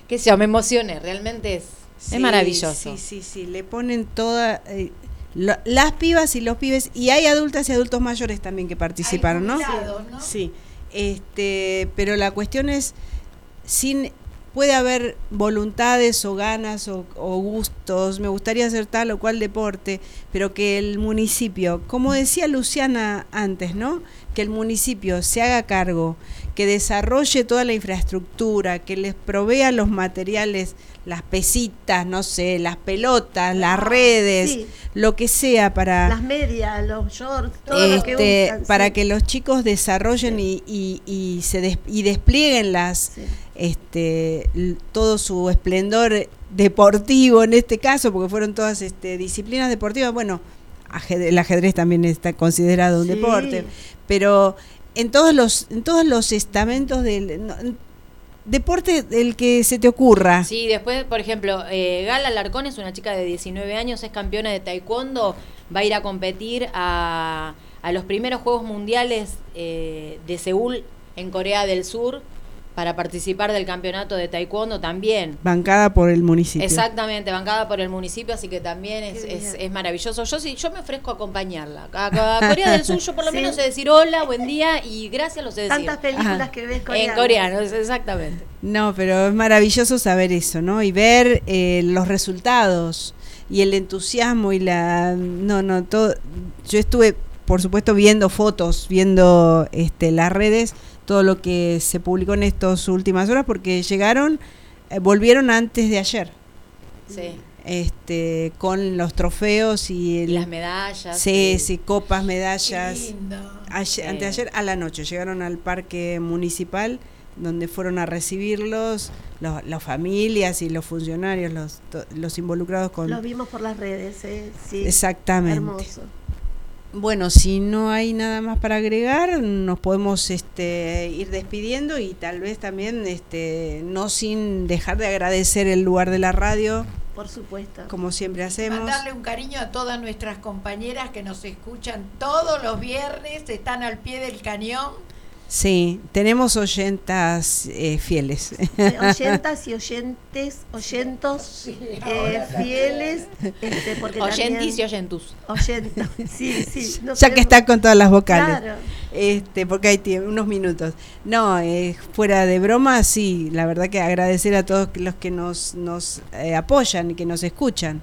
S3: qué sé yo, me emocioné, realmente es,
S2: Sí,
S3: es maravilloso.
S2: Sí, sí, sí, le ponen toda... eh, las pibas y los pibes, y hay adultas y adultos mayores también que participaron, ¿no? Sí, este, pero la cuestión es, sin, puede haber voluntades o ganas o, o gustos, me gustaría hacer tal o cual deporte, pero que el municipio, como decía Luciana antes, ¿no? Que el municipio se haga cargo, que desarrolle toda la infraestructura, que les provea los materiales, las pesitas, no sé, las pelotas, las redes,
S4: sí.
S2: lo que sea para
S4: Las medias, los shorts, todo lo que
S2: este,
S4: usan.
S2: para
S4: sí.
S2: que los chicos desarrollen y, y, y se des- y desplieguen las este todo su esplendor deportivo en este caso porque fueron todas este, disciplinas deportivas bueno ajedre- el ajedrez también está considerado un deporte pero en todos los en todos los estamentos del no, deporte el que se te ocurra.
S3: Sí, después, por ejemplo, eh, Gala Larcón es una chica de 19 años, es campeona de taekwondo, va a ir a competir a, a los primeros Juegos Mundiales eh, de Seúl en Corea del Sur para participar del campeonato de taekwondo también.
S2: bancada por el municipio
S3: Exactamente, bancada por el municipio, así que también es, es, maravilloso. Yo sí, yo me ofrezco a acompañarla. A, a Corea del Sur yo por lo
S4: Sí.
S3: menos sé decir hola, buen día y gracias lo sé decir.
S4: Tantas películas
S2: Ajá.
S4: que ves
S3: en
S4: coreanas.
S3: coreano, exactamente.
S2: No, pero es maravilloso saber eso, ¿no? Y ver eh, los resultados y el entusiasmo y la... No, no, todo... Yo estuve, por supuesto, viendo fotos, viendo este, las redes, todo lo que se publicó en estas últimas horas, porque llegaron, eh, volvieron antes de ayer,
S3: Sí.
S2: este, con los trofeos y...
S3: Y
S2: el-
S3: las medallas.
S2: Sí,
S3: y-
S2: sí, copas, medallas.
S1: Lindo.
S2: Ayer-
S3: Sí.
S2: Anteayer a la noche llegaron al parque municipal donde fueron a recibirlos los, las familias y los funcionarios, los, to- los involucrados con...
S4: Los vimos por las redes, ¿eh? sí.
S2: Exactamente.
S4: Hermoso.
S2: Bueno, si no hay nada más para agregar, nos podemos este, ir despidiendo y tal vez también, este, no sin dejar de agradecer el lugar de la radio,
S4: Por supuesto.
S2: como siempre hacemos.
S1: Mandarle un cariño a todas nuestras compañeras que nos escuchan todos los viernes, están al pie del cañón.
S2: Sí, tenemos oyentas eh, fieles.
S4: Eh, Oyentas y oyentes, oyentos, eh, fieles, este, porque
S3: Oyentis y oyentus.
S4: Oyentos, sí, sí. no
S2: ya que está con todas las vocales.
S4: Claro.
S2: Este, porque hay unos minutos. No, eh, fuera de broma, sí, la verdad que agradecer a todos los que nos, nos eh, apoyan y que nos escuchan.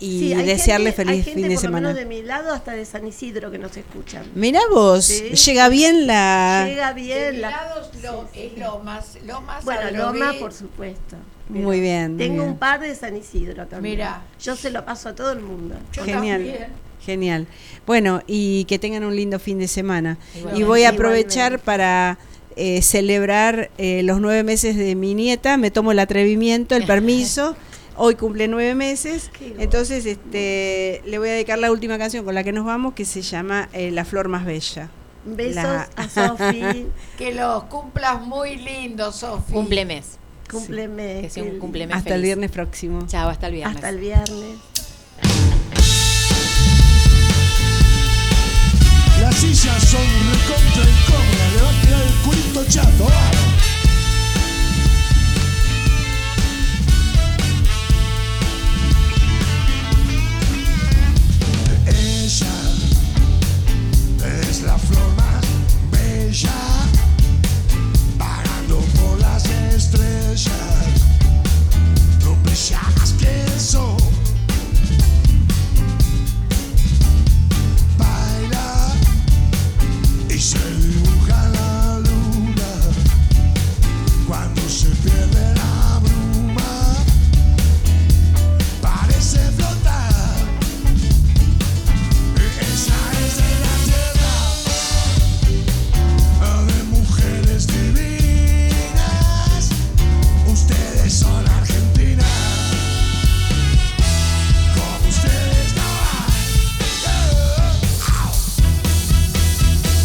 S2: Y
S4: Sí, hay
S2: desearle
S4: gente- hay
S2: feliz
S4: gente,
S2: fin de
S4: por lo
S2: semana.
S4: menos de mi lado hasta de San Isidro que nos escuchan.
S2: Mira vos,
S4: Sí.
S2: llega bien la...
S4: Llega
S1: De
S4: bien
S1: mi
S4: la...
S1: lado lo- es Lomas, Lomas
S4: Bueno,
S1: Adrogué.
S4: Loma, por supuesto. Mira,
S2: Muy bien, muy
S4: Tengo
S2: bien.
S4: un par de San Isidro también.
S1: Mira.
S4: Yo se lo paso a todo el mundo.
S1: Yo
S2: Genial.
S1: también.
S2: Genial. Bueno, y que tengan un lindo fin de semana.
S3: Igualmente.
S2: Y voy a aprovechar
S4: Igualmente.
S2: para eh, celebrar eh, los nueve meses de mi nieta. Me tomo el atrevimiento, el permiso. Hoy cumple nueve meses. Entonces este, le voy a dedicar la última canción con la que nos vamos, que se llama eh, La Flor Más Bella.
S4: Besos a Sofi.
S1: que los cumplas muy lindos, Sofi.
S3: Cumple
S4: mes. Cumple mes.
S3: Que sea un
S4: cumple
S3: mes
S2: Hasta el viernes próximo.
S3: Chao, hasta el viernes.
S4: Hasta el viernes.
S8: Las sillas son recontra incómodas, le va a tirar el culito chato. la flor más bella, parando por las estrellas, no que soy.